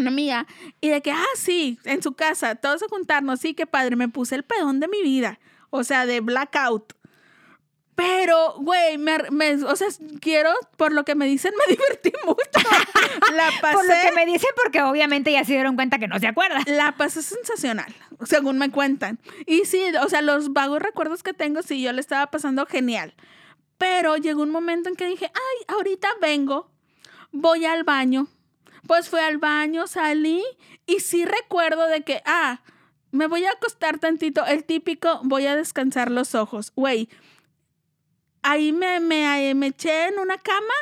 una amiga, y de que, ah, sí, en su casa, todos a juntarnos, sí, qué padre, me puse el pedón de mi vida, o sea, de blackout. Pero, güey, me, me- o sea, quiero, por lo que me dicen, [laughs] me divertí mucho. La pasé, [laughs] Por lo que me dicen, porque obviamente ya se dieron cuenta que no se acuerdan. la pasé sensacional, según me cuentan. Y sí, o sea, los vagos recuerdos que tengo, sí, yo le estaba pasando genial. Pero llegó un momento en que dije, ay, ahorita vengo, voy al baño. Pues fui al baño, salí y sí recuerdo de que, ah, me voy a acostar tantito, el típico, voy a descansar los ojos. Güey, ahí me, me, me eché en una cama.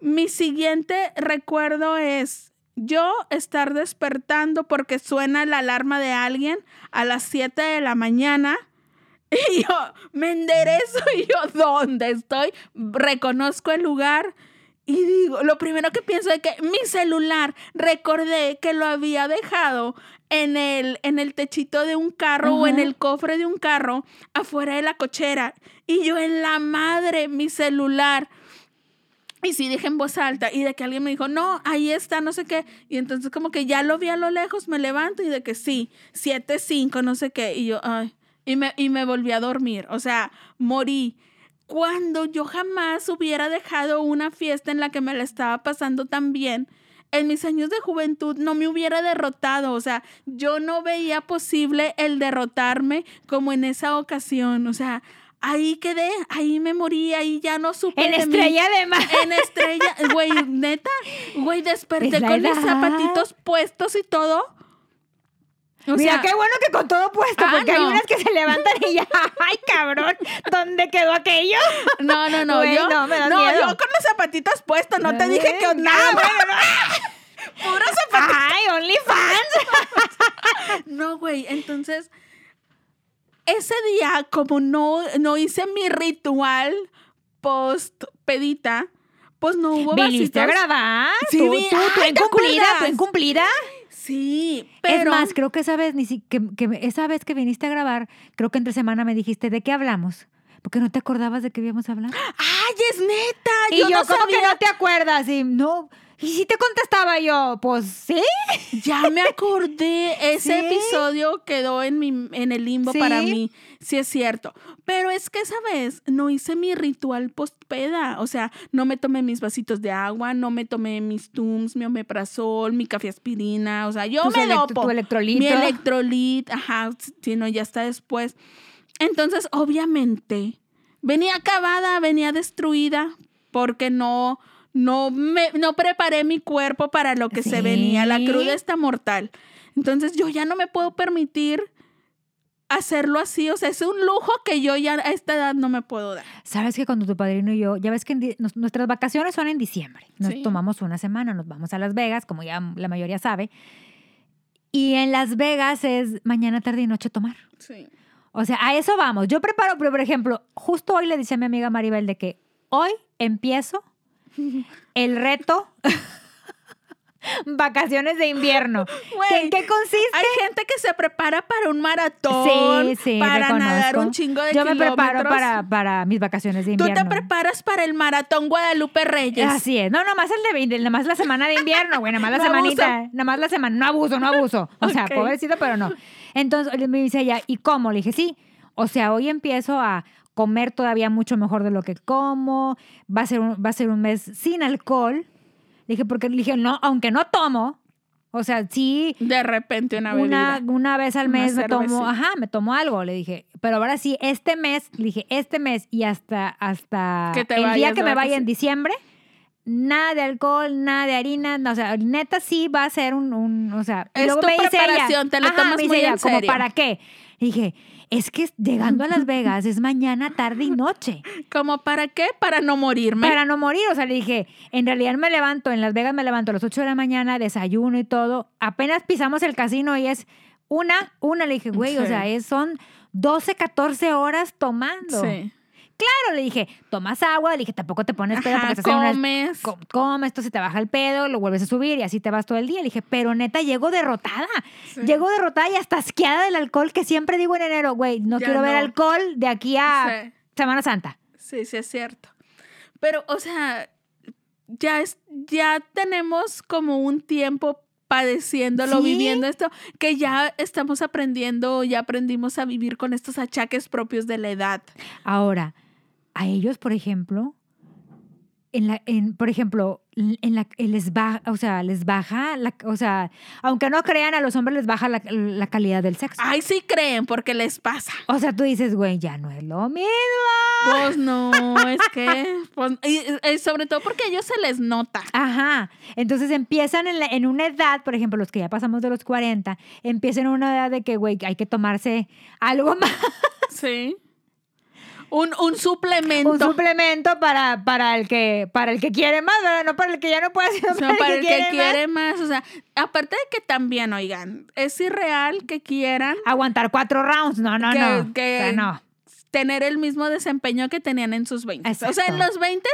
Mi siguiente recuerdo es yo estar despertando porque suena la alarma de alguien a las 7 de la mañana. [laughs] Y yo me enderezo y yo, ¿dónde estoy? Reconozco el lugar y digo, lo primero que pienso es que mi celular, recordé que lo había dejado en el, en el techito de un carro o en el cofre de un carro afuera de la cochera. Y yo en la madre, mi celular. Y sí dije en voz alta y de que alguien me dijo, no, ahí está, no sé qué. Y entonces como que ya lo vi a lo lejos, me levanto y de que sí, 7, 5, no sé qué. Y yo, ay, y me, y me volví a dormir. O sea, morí. Cuando yo jamás hubiera dejado una fiesta en la que me la estaba pasando tan bien, en mis años de juventud no me hubiera derrotado. O sea, yo no veía posible el derrotarme como en esa ocasión. O sea, ahí quedé, ahí me morí, ahí ya no supe. En de mí. estrella de mar. En estrella, güey, neta, güey, [laughs] desperté con mis edad. zapatitos puestos y todo. O Mira, sea, qué bueno que con todo puesto, Ah, porque hay unas que se levantan y ya, [laughs] ay, cabrón, ¿dónde quedó aquello? no, no, no, yo, no, me no, yo con los zapatitos puestos, no te dije que nada, güey, [laughs] puro zapatito. Ay, OnlyFans. [laughs] No, güey, entonces, ese día, como no, no hice mi ritual post pedita, pues no hubo ¿Viniste a grabar? Sí, ¿Tú, tú, tú Ay, ¿te incumplida, tú incumplida? Sí, pero... Es más, creo que esa vez, ni si- que, que esa vez que viniste a grabar, creo que entre semana me dijiste, ¿de qué hablamos? Porque no te acordabas de qué íbamos a hablar. ¡Ay, es neta! Y yo, no ¿cómo que sabía. no te acuerdas? Y no. Y si te contestaba yo, pues sí. Ya me acordé, ese ¿Sí? episodio quedó en, mi, en el limbo ¿Sí? para mí, sí es cierto. Pero es que esa vez no hice mi ritual postpeda, o sea, no me tomé mis vasitos de agua, no me tomé mis Tums, mi omeprazol, mi café aspirina, o sea, yo me elect- dopo. tu electrolito. Mi electrolit, ajá, si no, ya está después. Entonces, obviamente, venía acabada, venía destruida, porque no, no, me, no preparé mi cuerpo para lo que se venía. La cruda está mortal. Entonces, yo ya no me puedo permitir hacerlo así. O sea, es un lujo que yo ya a esta edad no me puedo dar. Sabes que cuando tu padrino y yo, ya ves que en di- nos- nuestras vacaciones son en diciembre. Nos Sí. tomamos una semana, nos vamos a Las Vegas, como ya la mayoría sabe. Y en Las Vegas es mañana, tarde y noche tomar. Sí. O sea, a eso vamos. Yo preparo, pero por ejemplo, justo hoy le decía a mi amiga Maribel de que hoy empiezo el reto [laughs] vacaciones de invierno. ¿En qué consiste? Hay gente que se prepara para un maratón, Sí, sí, para nadar reconozco. un chingo de Yo me preparo para, para mis vacaciones de Tú invierno. te preparas para el maratón Guadalupe Reyes. Así es. No, nomás el de 20, nomás la semana de invierno, güey, nomás la [laughs] No semanita, nomás la semana, no abuso, no abuso. O sea, Ok. pobrecito, pero no. Entonces me dice ella, ¿y cómo? Le dije, sí. O sea, hoy empiezo a comer todavía mucho mejor de lo que como. Va a ser un, va a ser un mes sin alcohol. Le dije, porque le dije, no, aunque no tomo, o sea, sí, De repente una una, bebida. una vez al Una mes me tomo, ajá, me tomo algo, le dije. Pero ahora sí, este mes, le dije, este mes y hasta, hasta Que el día vayas que de me vaya en diciembre, nada de alcohol, nada de harina, no, o sea, neta sí va a ser un, un o sea, Es luego tu me dice ella, preparación, te lo ajá, tomas me dice muy ella, en ¿como serio. para qué? Le dije, es que llegando a Las Vegas es mañana, tarde y noche. [laughs] ¿Como para qué? Para no morirme. Para no morir, o sea, le dije, en realidad me levanto, en Las Vegas me levanto a las 8 de la mañana, desayuno y todo. Apenas pisamos el casino y es una, una, le dije, güey, o sea, es, son 12, 14 horas tomando. Sí. Claro, le dije, tomas agua, le dije, tampoco te pones pedo Ajá, porque estás en una- comes. co- comes, esto se te baja el pedo, lo vuelves a subir y así te vas todo el día. Le dije, pero neta, llego derrotada. Sí. Llego derrotada y hasta asqueada del alcohol que siempre digo en enero, güey, no Ya quiero ver alcohol de aquí a Sí. Semana Santa. Sí, sí, es cierto. Pero, o sea, ya, es, ya tenemos como un tiempo padeciéndolo, Sí. viviendo esto, que ya estamos aprendiendo, ya aprendimos a vivir con estos achaques propios de la edad. Ahora, a ellos, por ejemplo, en la, en, por ejemplo, en la, les baja, o sea, les baja, la, o sea, aunque no crean, a los hombres les baja la, la calidad del sexo. Ay, sí creen, porque les pasa. O sea, tú dices, güey, ya no es lo mismo. Pues no, es que, pues, y, y sobre todo porque a ellos se les nota. Ajá. Entonces empiezan en, la- en una edad, por ejemplo, los que ya pasamos de los 40, empiezan en una edad de que, güey, hay que tomarse algo [laughs] más, Sí. Un, un suplemento. un suplemento para, para, el que, para el que quiere más, ¿verdad? No para el que ya no puede, [laughs] sino O sea, para el que quiere más. O sea, aparte de que también, oigan, es irreal que quieran Aguantar cuatro rounds. No, no, Que- no. que- O sea, no. tener el mismo desempeño que tenían en sus 20. O sea, en los 20,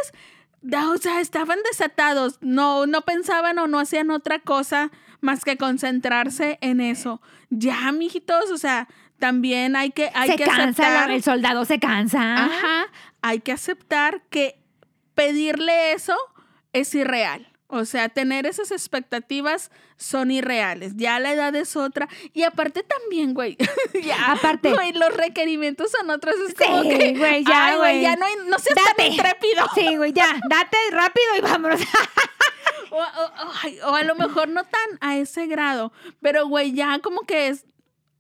da- o sea, estaban desatados, no, no pensaban o no hacían otra cosa más que concentrarse en eso. Ya, mijitos, o sea, también hay que, hay se que cansa, aceptar. el soldado se cansa. Ajá, hay que aceptar que pedirle eso es irreal. O sea, tener esas expectativas son irreales. Ya la edad es otra. Y aparte también, güey. [laughs] ya, Aparte. Güey, los requerimientos son otros. Es como Sí, que. güey, ya, ay, güey. Ya no, hay- no seas tan Date. intrépido. Sí, güey, ya, date rápido y vámonos. [laughs] O, o- ay, o a lo mejor no tan a ese grado. Pero, güey, ya como que es.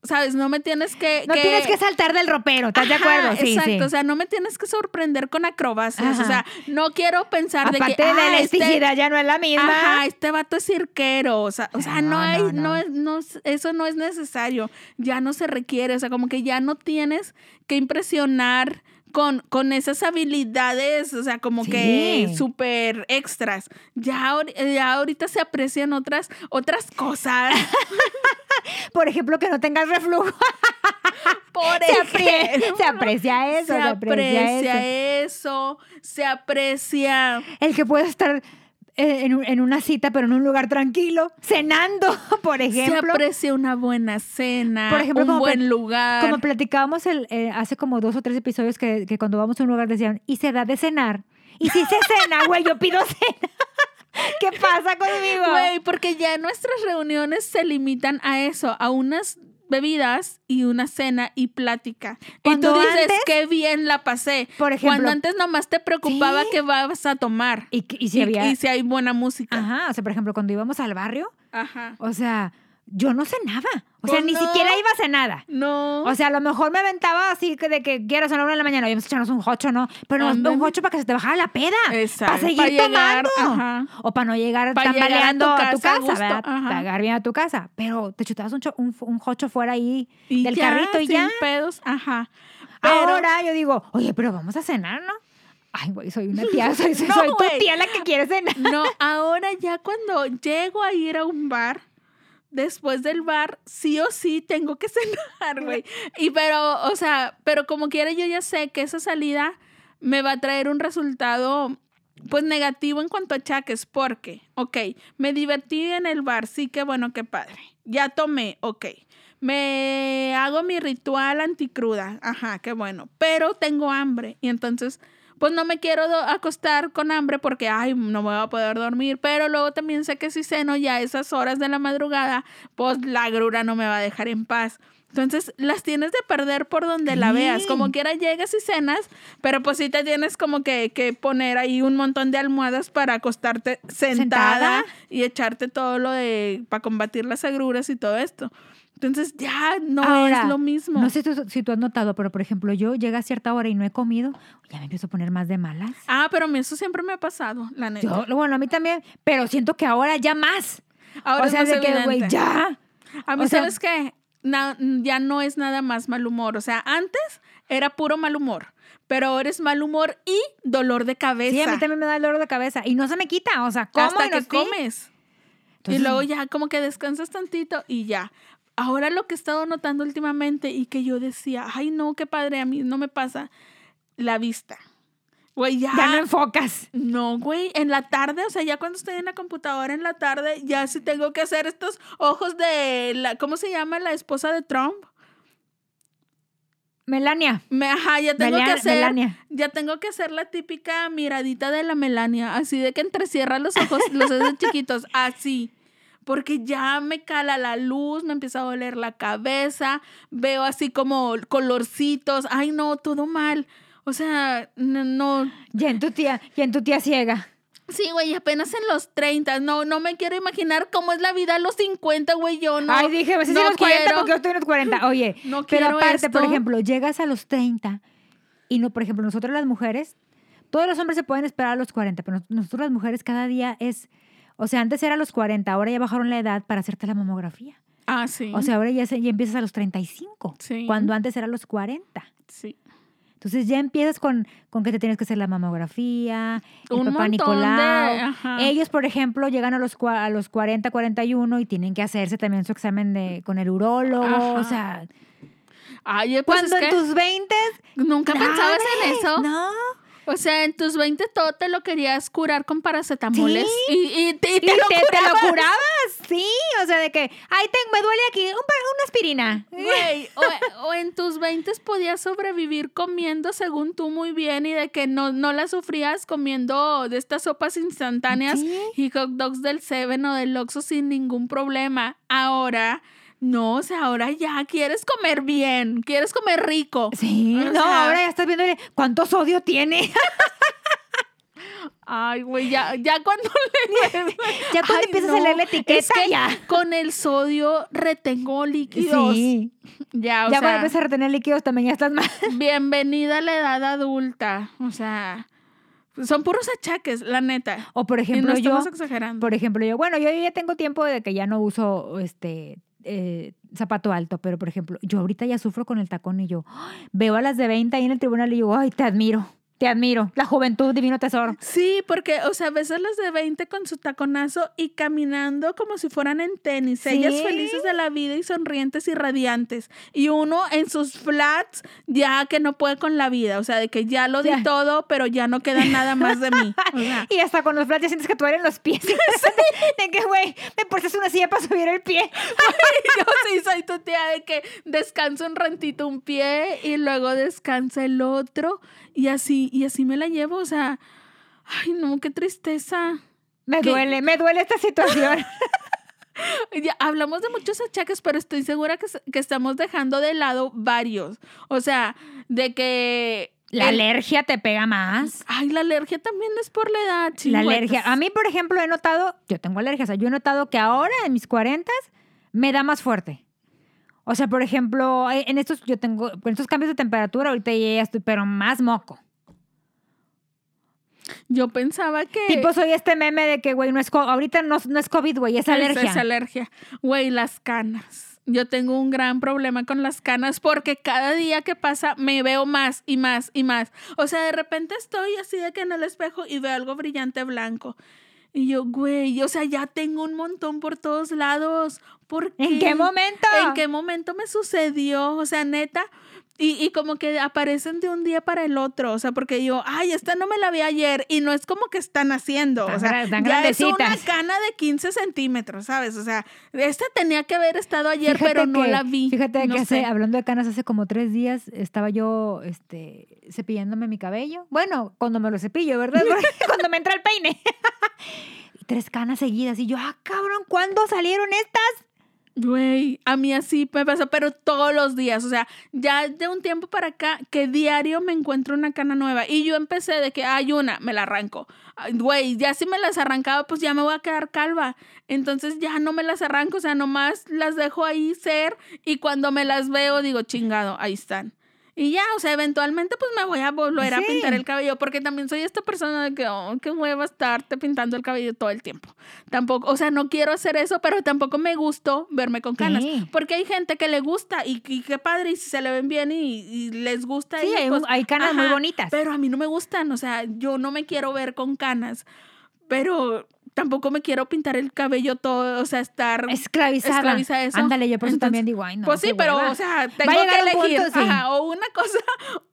¿Sabes? No me tienes que. No tienes que saltar del ropero, ¿estás de Ajá, acuerdo? Sí, exacto, sí. o sea, no me tienes que sorprender con acrobacias. O Ajá. sea, no quiero pensar de Aparte que. de ah, la este- elasticidad ya no es la misma. Ajá, este vato es cirquero. O sea, o sea no, No, hay, no, no, no. es, no es- eso no es necesario. Ya no se requiere. O sea, como que ya no tienes que impresionar con, con esas habilidades, o sea, como que Sí. súper extras. Ya, ya ahorita se aprecian otras, otras cosas. [laughs] Por ejemplo, que no tengas reflujo. [laughs] Por Se, apre- ejemplo. se aprecia eso, se se, aprecia, eso. eso, se aprecia. El que puede estar eh, en, un- en una cita, pero en un lugar tranquilo, cenando, [laughs] por Se ejemplo. aprecia una buena cena, Por ejemplo, un como buen lugar. Como platicábamos el, eh, hace como dos o tres episodios que, que cuando vamos a un lugar decían, y se da de cenar. Y si se cena, güey, yo pido cena. [laughs] [laughs] ¿Qué pasa conmigo? Güey, porque ya nuestras reuniones se limitan a eso, a unas bebidas y una cena y plática. y Cuando tú dices, antes- qué bien la pasé. Por ejemplo- Cuando antes nomás te preocupaba Sí. qué vas a tomar. Y, que- y si había... y si hay buena música. Ajá, o sea, por ejemplo, cuando íbamos al barrio, Ajá. o sea, yo no cenaba. O sea, Pues ni no. siquiera iba a cenar. No. O sea, a lo mejor me aventaba así que de que quieras a la una de la mañana, vamos a echarnos un jocho, ¿no? Pero no un jocho para que se te bajara la peda. Exacto, Para seguir llegar, tomando. ajá. O para no llegar tambaleando tu a tu casa a casa, gusto, ¿verdad? bien a tu casa. Pero te chutabas un, cho- un, un jocho fuera ahí Y del ya, carrito y sin ya. pedos. Ajá. Pero, Ahora yo digo, oye, pero vamos a cenar, ¿no? Ay, güey, soy una tía, soy, [laughs] soy, No, soy tu tía la que quiere cenar. No, ahora ya cuando llego a ir a un bar, después del bar, sí o sí tengo que [laughs] cenar, güey. [laughs] Y pero, o sea, pero como quiera yo ya sé que esa salida me va a traer un resultado pues negativo en cuanto a achaques, porque, ok, me divertí en el bar, sí, qué bueno, qué padre. Ya tomé, ok. Me hago mi ritual anticruda, ajá, qué bueno. Pero tengo hambre y entonces pues no me quiero acostar con hambre porque, ay, no me voy a poder dormir. Pero luego también sé que si ceno ya a esas horas de la madrugada, pues la grura no me va a dejar en paz. Entonces, las tienes de perder por donde la veas. Como quiera llegas y cenas, pero pues sí te tienes como que, que poner ahí un montón de almohadas para acostarte sentada, Sentada. y echarte todo lo de, para combatir las agruras y todo esto. Entonces, ya no Ahora, es lo mismo. No sé si tú has notado, pero por ejemplo, yo llega a cierta hora y no he comido, ya me empiezo a poner más de malas. Ah, pero eso siempre me ha pasado, la neta. Yo, bueno, a mí también, pero siento que ahora ya más. Ahora o sea, es más de que, güey, ya. A mí, o sea- ¿sabes qué? Na- ya no es nada más mal humor. O sea, antes era puro mal humor, pero ahora es mal humor y dolor de cabeza. Sí, a mí también me da dolor de cabeza y no se me quita, o sea, como Hasta y no que comes. Entonces- y luego ya como que descansas tantito y ya. Ahora lo que he estado notando últimamente y que yo decía, ay no, qué padre, a mí no me pasa, la vista. Güey, ya. Ya no enfocas. No, güey, en la tarde, o sea, ya cuando estoy en la computadora en la tarde, ya sí tengo que hacer estos ojos de la, ¿cómo se llama la esposa de Trump? Melania. Me, ajá, ya tengo que hacer, Melania. ya tengo que hacer la típica miradita de la Melania, así de que entrecierra los ojos, los ojos chiquitos, así. Porque ya me cala la luz, me empieza a doler la cabeza, veo así como colorcitos, ay no, todo mal. O sea, no, no, Ya en tu tía, ya en tu tía ciega. Sí, güey, apenas en los 30. No, no me quiero imaginar cómo es la vida a los 50, güey. Yo no. Ay, dije, pues no en los 40 quiero. porque yo estoy en los 40. Oye, [laughs] No pero quiero aparte, por ejemplo, llegas a los 30 y no, por ejemplo, nosotros las mujeres, todos los hombres se pueden esperar a los 40, pero nos- nosotros las mujeres cada día es, o sea, antes era a los 40, ahora ya bajaron la edad para hacerte la mamografía. Ah, sí. O sea, ahora ya, se- ya empiezas a los 35, Sí. cuando antes era a los 40. sí. Entonces ya empiezas con, con que te tienes que hacer la mamografía, el Un papá de- Nicolau. ajá. Ellos, por ejemplo, llegan a los, a los 40, 41 y tienen que hacerse también su examen de, con el urólogo. O sea, Ay, pues cuando es en que tus 20 nunca pensabas en eso. No. O sea, en tus 20 todo te lo querías curar con paracetamoles. Sí. Y, y, te- y te lo te, te lo curabas. curabas. Sí, o sea, de que, ay, te, me duele aquí, un, una aspirina. Güey, [laughs] o, o, en tus 20 podías sobrevivir comiendo según tú muy bien y de que no, no la sufrías comiendo de estas sopas instantáneas Sí. y hot dogs del Seven o del Oxxo sin ningún problema. Ahora, no, o sea, ahora ya quieres comer bien, quieres comer rico. Sí, O no, sea- ahora ya estás viendo cuánto sodio tiene. [laughs] Ay, güey, ya, ya cuando [laughs] le... [laughs] Ya cuando Ay, empiezas no, a leer la es etiqueta, que ya. Con el sodio retengo líquidos. Sí. Ya, o ya cuando sea, empiezas a retener líquidos también ya estás mal. bienvenida a la edad adulta. O sea, son puros achaques, la neta. O por Y ejemplo, no yo, estamos exagerando. por ejemplo, yo, bueno, yo ya tengo tiempo de que ya no uso este eh, zapato alto, pero por ejemplo, yo ahorita ya sufro con el tacón y yo veo a las de 20 ahí en el tribunal y digo, ay, te admiro, te admiro, la juventud, divino tesoro. Sí, porque, o sea, ves a las de 20 con su taconazo y caminando como si fueran en tenis. Ellas Sí. felices de la vida y sonrientes y radiantes. Y uno en sus flats ya que no puede con la vida. O sea, de que ya lo di Ya. todo, pero ya no queda nada más de mí. [laughs] O sea, Y hasta con los flats ya sientes que te duelen los pies. [laughs] de que, güey, me pones una silla para subir el pie. [laughs] yo sí soy tu tía de que descanso un rantito un pie y luego descansa el otro. Y así, y así me la llevo. O sea, ay, no, qué tristeza. Me ¿Qué? duele, me duele esta situación. [laughs] Ya hablamos de muchos achaques, pero estoy segura que, que estamos dejando de lado varios. O sea, de que... La el- alergia te pega más. Ay, la alergia también es por la edad, La chingüetas. alergia. A mí, por ejemplo, he notado, yo tengo alergia, o sea, yo he notado que ahora en mis 40 me da más fuerte. O sea, por ejemplo, eh, en estos yo tengo, en estos cambios de temperatura, ahorita ya estoy, pero más moco. Yo pensaba que... Tipo, soy este meme de que, güey, no es ahorita no, no es COVID, güey, es Esa alergia. Es alergia. Güey, las canas. Yo tengo un gran problema con las canas porque cada día que pasa me veo más y más y más. O sea, de repente estoy así de que en el espejo y veo algo brillante blanco. Y yo, güey, o sea, ya tengo un montón por todos lados. ¿Por qué? ¿En qué momento? ¿En qué momento me sucedió? O sea, neta. Y, y como que aparecen de un día para el otro. O sea, porque yo, ay, esta no me la vi ayer. Y no es como que están haciendo. Están o sea, gra- están ya es una cana de 15 centímetros, ¿sabes? O sea, esta tenía que haber estado ayer, Fíjate pero no que- la vi. Fíjate No que hace, hablando de canas, hace como tres días estaba yo este, cepillándome mi cabello. Bueno, cuando me lo cepillo, ¿verdad? [laughs] Cuando me entra el peine. [laughs] y tres canas seguidas. Y yo, ah, cabrón, ¿cuándo salieron estas? Güey, a mí así me pasa, pero todos los días, o sea, ya de un tiempo para acá, que diario me encuentro una cana nueva. Y yo empecé de que hay una, me la arranco. Güey, ya si me las arrancaba, pues ya me voy a quedar calva. Entonces ya no me las arranco, o sea, nomás las dejo ahí ser y cuando me las veo digo, chingado, ahí están. Y ya, o sea, eventualmente pues me voy a volver a pintar el cabello, porque también soy esta persona de que, oh, qué hueva estarte pintando el cabello todo el tiempo. Tampoco, o sea, no quiero hacer eso, pero tampoco me gustó verme con canas. Sí. Porque hay gente que le gusta y, y qué padre, y si se le ven bien y, y les gusta. Sí, y, hay, pues, hay canas muy bonitas. Pero a mí no me gustan, o sea, yo no me quiero ver con canas, pero tampoco me quiero pintar el cabello todo, o sea, estar... Esclavizada. esclaviza eso. Ándale, yo por eso Entonces, también digo, ay, no. pues sí, pero, hueva. o sea, tengo que un elegir punto, sí. ajá, o una [laughs] cosa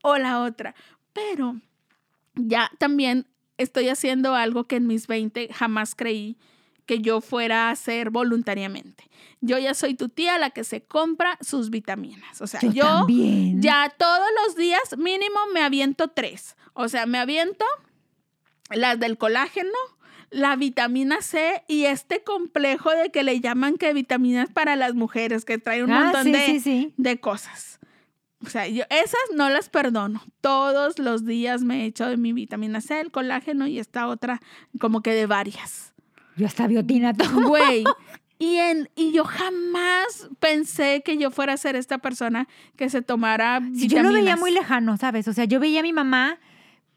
o la otra. Pero ya también estoy haciendo algo que en mis 20 jamás creí que yo fuera a hacer voluntariamente. Yo ya soy tu tía la que se compra sus vitaminas. O sea, Yo, yo, también. ya todos los días mínimo me aviento tres. O sea, me aviento las del colágeno, la vitamina C y este complejo de que le llaman que vitaminas para las mujeres, que trae un Ah, montón sí, de, sí, sí. de cosas. O sea, yo esas no las perdono. Todos los días me echo de mi vitamina C, el colágeno y esta otra como que de varias. Yo hasta biotina todo. Güey. [laughs] Y, en, y yo jamás pensé que yo fuera a ser esta persona que se tomara Sí, yo lo veía vitaminas. muy lejano, ¿sabes? O sea, yo veía a mi mamá,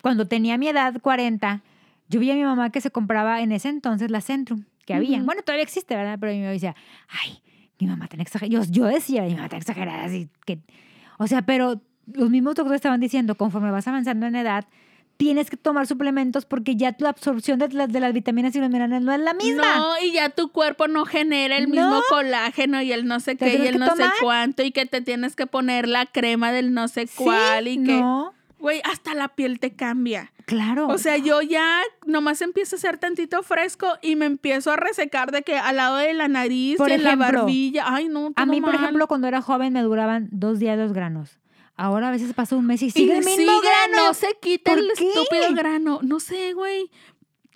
cuando tenía mi edad, 40, yo veía a mi mamá que se compraba en ese entonces la Centrum, que había. Bueno, todavía existe, ¿verdad? Pero mi mamá decía, ay, mi mamá tan exagerada. Yo, yo decía, mi mamá tan exagerada, así que... O sea, pero los mismos doctores estaban diciendo, conforme vas avanzando en edad, tienes que tomar suplementos porque ya tu absorción de las, de las vitaminas y los minerales no es la misma. No, y ya tu cuerpo no genera el No. mismo colágeno y el no sé qué y el no sé cuánto y que te tienes que poner la crema del no sé Sí, cuál y que... no. Güey, hasta la piel te cambia. Claro. O sea, yo ya nomás empiezo a ser tantito fresco y me empiezo a resecar de que al lado de la nariz Por y en la barbilla. Ay, no, a mí, por ejemplo, cuando era joven me duraban dos días los granos. Ahora a veces pasa un mes y Y sigue el mismo sigue, grano. No se quita ¿Por el qué? estúpido grano. No sé, güey.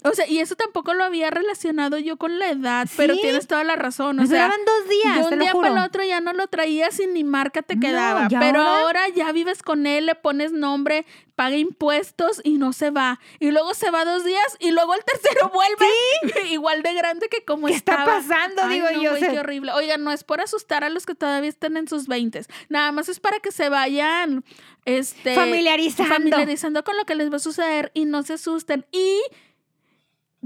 O sea, y eso tampoco lo había relacionado yo con la edad, pero Sí. tienes toda la razón. O sea, duraban dos días, de te un lo día juro. para el otro ya no lo traías y ni marca te quedaba. ¿y Pero ahora? ahora ya vives con él, le pones nombre, paga impuestos y no se va. Y luego se va dos días y luego el tercero [laughs] vuelve [laughs] igual de grande que como ¿Qué está pasando? Ay, Digo no, yo, sea- qué horrible. Oigan, no es por asustar a los que todavía están en sus veintes. Nada más es para que se vayan este, Familiarizando. familiarizando con lo que les va a suceder y no se asusten. Y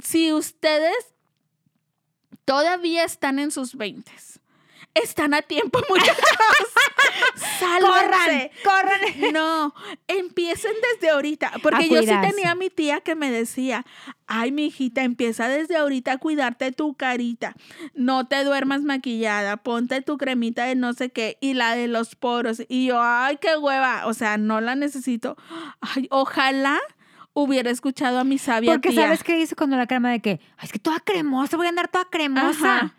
si ustedes todavía están en sus veintes, están a tiempo, [laughs] muchachos. Corran, Sálvense. corran. No, empiecen desde ahorita. Porque A yo sí tenía a mi tía que me decía, ay, mi hijita, empieza desde ahorita a cuidarte tu carita. No te duermas maquillada, ponte tu cremita de no sé qué y la de los poros. Y yo, ay, qué hueva. O sea, no la necesito. Ay, ojalá hubiera escuchado a mi sabia Porque tía. ¿sabes qué hice cuando la crema de que, "Ay, es que toda cremosa, voy a andar toda cremosa? Ajá.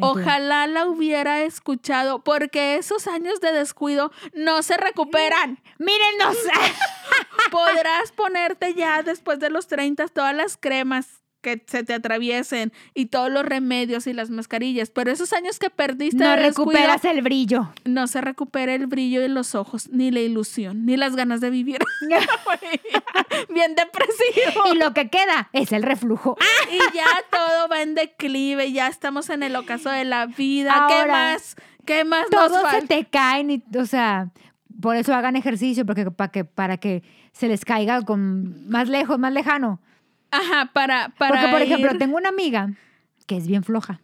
Ojalá la hubiera escuchado, porque esos años de descuido no se recuperan. [laughs] Mírenos. [laughs] Podrás ponerte ya después de los 30 todas las cremas que se te atraviesen y todos los remedios y las mascarillas, pero esos años que perdiste no de descuido, recuperas el brillo. no se recupera el brillo en los ojos, ni la ilusión, ni las ganas de vivir. [laughs] [laughs] Bien depresivo. y lo que queda es el reflujo. Y ya todo va en declive, ya estamos en el ocaso de la vida. ¿Qué Ahora, más? ¿Qué más nos Todos se falta? te caen y, o sea, por eso hagan ejercicio, porque para que, para que se les caiga con más lejos, más lejano. Ajá, para, para Porque, por ejemplo, tengo una amiga que es bien floja.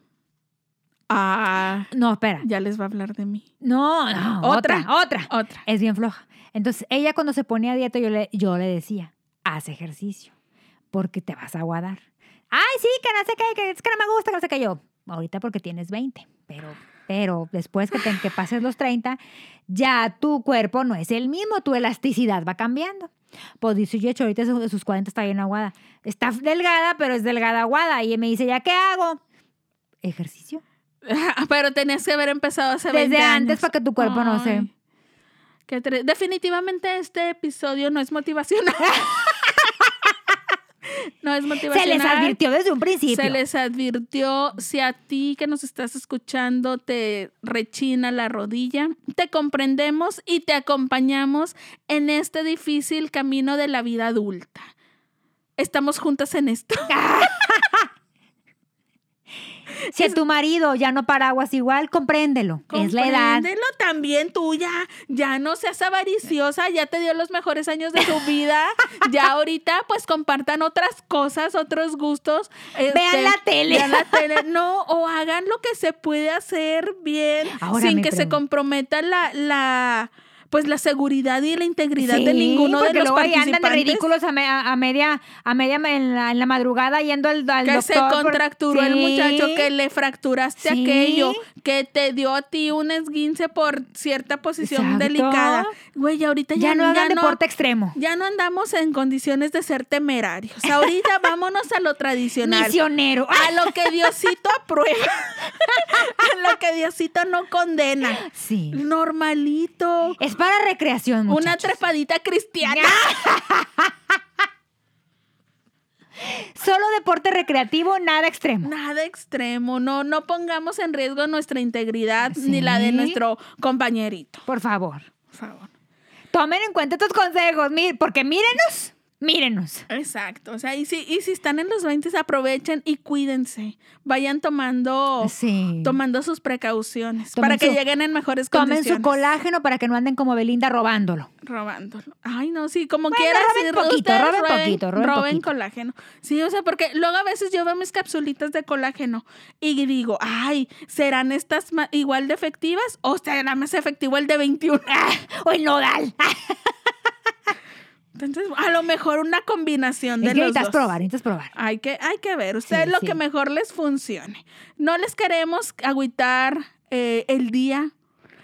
Ah, No, espera. ya les va a hablar de mí. No, no, Otra. otra, otra. Otra. Es bien floja. Entonces, ella cuando se ponía a dieta, yo le, yo le decía, haz ejercicio, porque te vas a aguadar. Ay, sí, que no sé qué, que es que no me gusta, que no sé qué yo. Ahorita porque tienes 20, pero, pero después que, te, que pases los 30, ya tu cuerpo no es el mismo, tu elasticidad va cambiando. Pues dice, yo, hecho, ahorita sus, sus 40 está bien aguada. Está delgada, pero es delgada aguada. Y me dice, ¿ya qué hago? Ejercicio. [laughs] Pero tenías que haber empezado hace 20 Desde años. antes para que tu cuerpo no se... Definitivamente este episodio no es motivacional. [laughs] no es Se motivacional. les advirtió desde un principio. Se les advirtió, si a ti que nos estás escuchando te rechina la rodilla, te comprendemos y te acompañamos en este difícil camino de la vida adulta. Estamos juntas en esto. [laughs] Si a tu marido ya no paraguas igual, compréndelo. Es la edad. Compréndelo también tú ya, ya no seas avariciosa, ya te dio los mejores años de tu vida, [laughs] ya ahorita pues compartan otras cosas, otros gustos. este, Vean la tele. vean la [laughs] tele, no, o hagan lo que se puede hacer bien, Ahora sin que se comprometa la, la, pues la seguridad y la integridad de Sí, ninguno de los luego ahí andan de participantes. ridículos a, me- a- a media, a media en la, en la madrugada yendo al, al que doctor. se por- contracturó el Sí. muchacho, que le fracturaste aquello, que te dio a ti un esguince por cierta posición Exacto. delicada. Güey, ahorita ya, Ya no hagan deporte extremo. ya no andamos en condiciones de ser temerarios. Ahorita [laughs] vámonos a lo tradicional. Misionero. A lo que Diosito aprueba. [laughs] a lo que Diosito no condena. Sí. Normalito. Es para recreación, Una trepadita cristiana. Solo deporte recreativo, nada extremo. Nada extremo. No, no pongamos en riesgo nuestra integridad Sí. ni la de nuestro compañerito. Por favor. Por favor. Tomen en cuenta estos consejos, porque mírenos, mírenos. Exacto. O sea, y si, y si están en los 20, aprovechen y cuídense. Vayan tomando, Sí. tomando sus precauciones Tomen para que su- lleguen en mejores Tomen condiciones. su colágeno para que no anden como Belinda robándolo. Robándolo. Ay, no, sí, como Bueno, quieras. roben sí, poquito, roben poquito, roben poquito. colágeno. Sí, o sea, porque luego a veces yo veo mis capsulitas de colágeno y digo, ay, ¿serán estas igual de efectivas o será más efectivo el de 21? [laughs] O el nodal. [laughs] Entonces, a lo mejor una combinación de Es que los necesitas dos. probar, necesitas probar. Hay que, hay que ver, ustedes Sí, lo sí. que mejor les funcione. No les queremos agüitar eh, el día,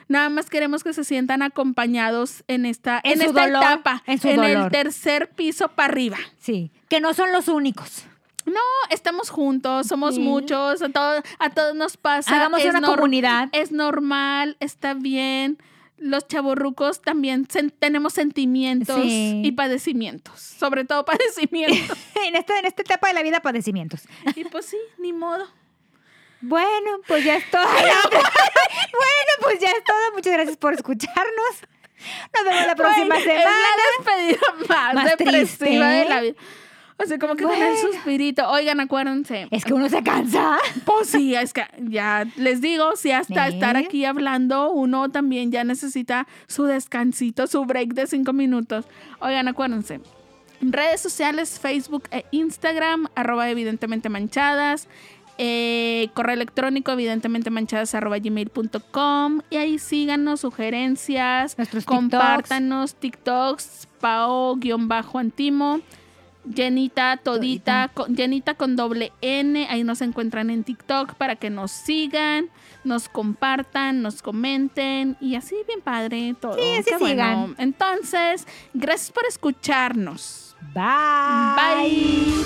Nada más queremos que se sientan acompañados en esta, En esta dolor, etapa, en el tercer piso para arriba. Sí, que no son los únicos. No, estamos juntos, somos Sí. muchos, a, todo- a todos nos pasa. Hagamos es una comunidad. Es normal, está bien. Los chavorrucos también sen- tenemos sentimientos Sí. y padecimientos, sobre todo [laughs] padecimientos. [laughs] en, esta, en esta etapa de la vida, padecimientos. y pues sí, ni modo. Bueno, pues ya es todo. [laughs] bueno, pues ya es todo. Muchas gracias por escucharnos. Nos vemos la próxima semana. Es la despedida más, Más depresiva triste. de la vida. O sea, como que Bueno. suspirito. Oigan, acuérdense. Es que uno se cansa. Pues sí, es que ya les digo, si hasta estar aquí hablando, uno también ya necesita su descansito, su break de cinco minutos. Oigan, acuérdense. Redes sociales, Facebook e Instagram, arroba evidentemente manchadas. eh, correo electrónico, evidentemente manchadas, arroba gmail.com. Y ahí síganos, sugerencias, Nuestros compártanos, TikToks, pao-antimo. Jenita Todita, con, Jenita con doble N, ahí nos encuentran en TikTok para que nos sigan, nos compartan, nos comenten y así bien padre todo. Sí, así bueno. sigan. Entonces, gracias por escucharnos. Bye. Bye.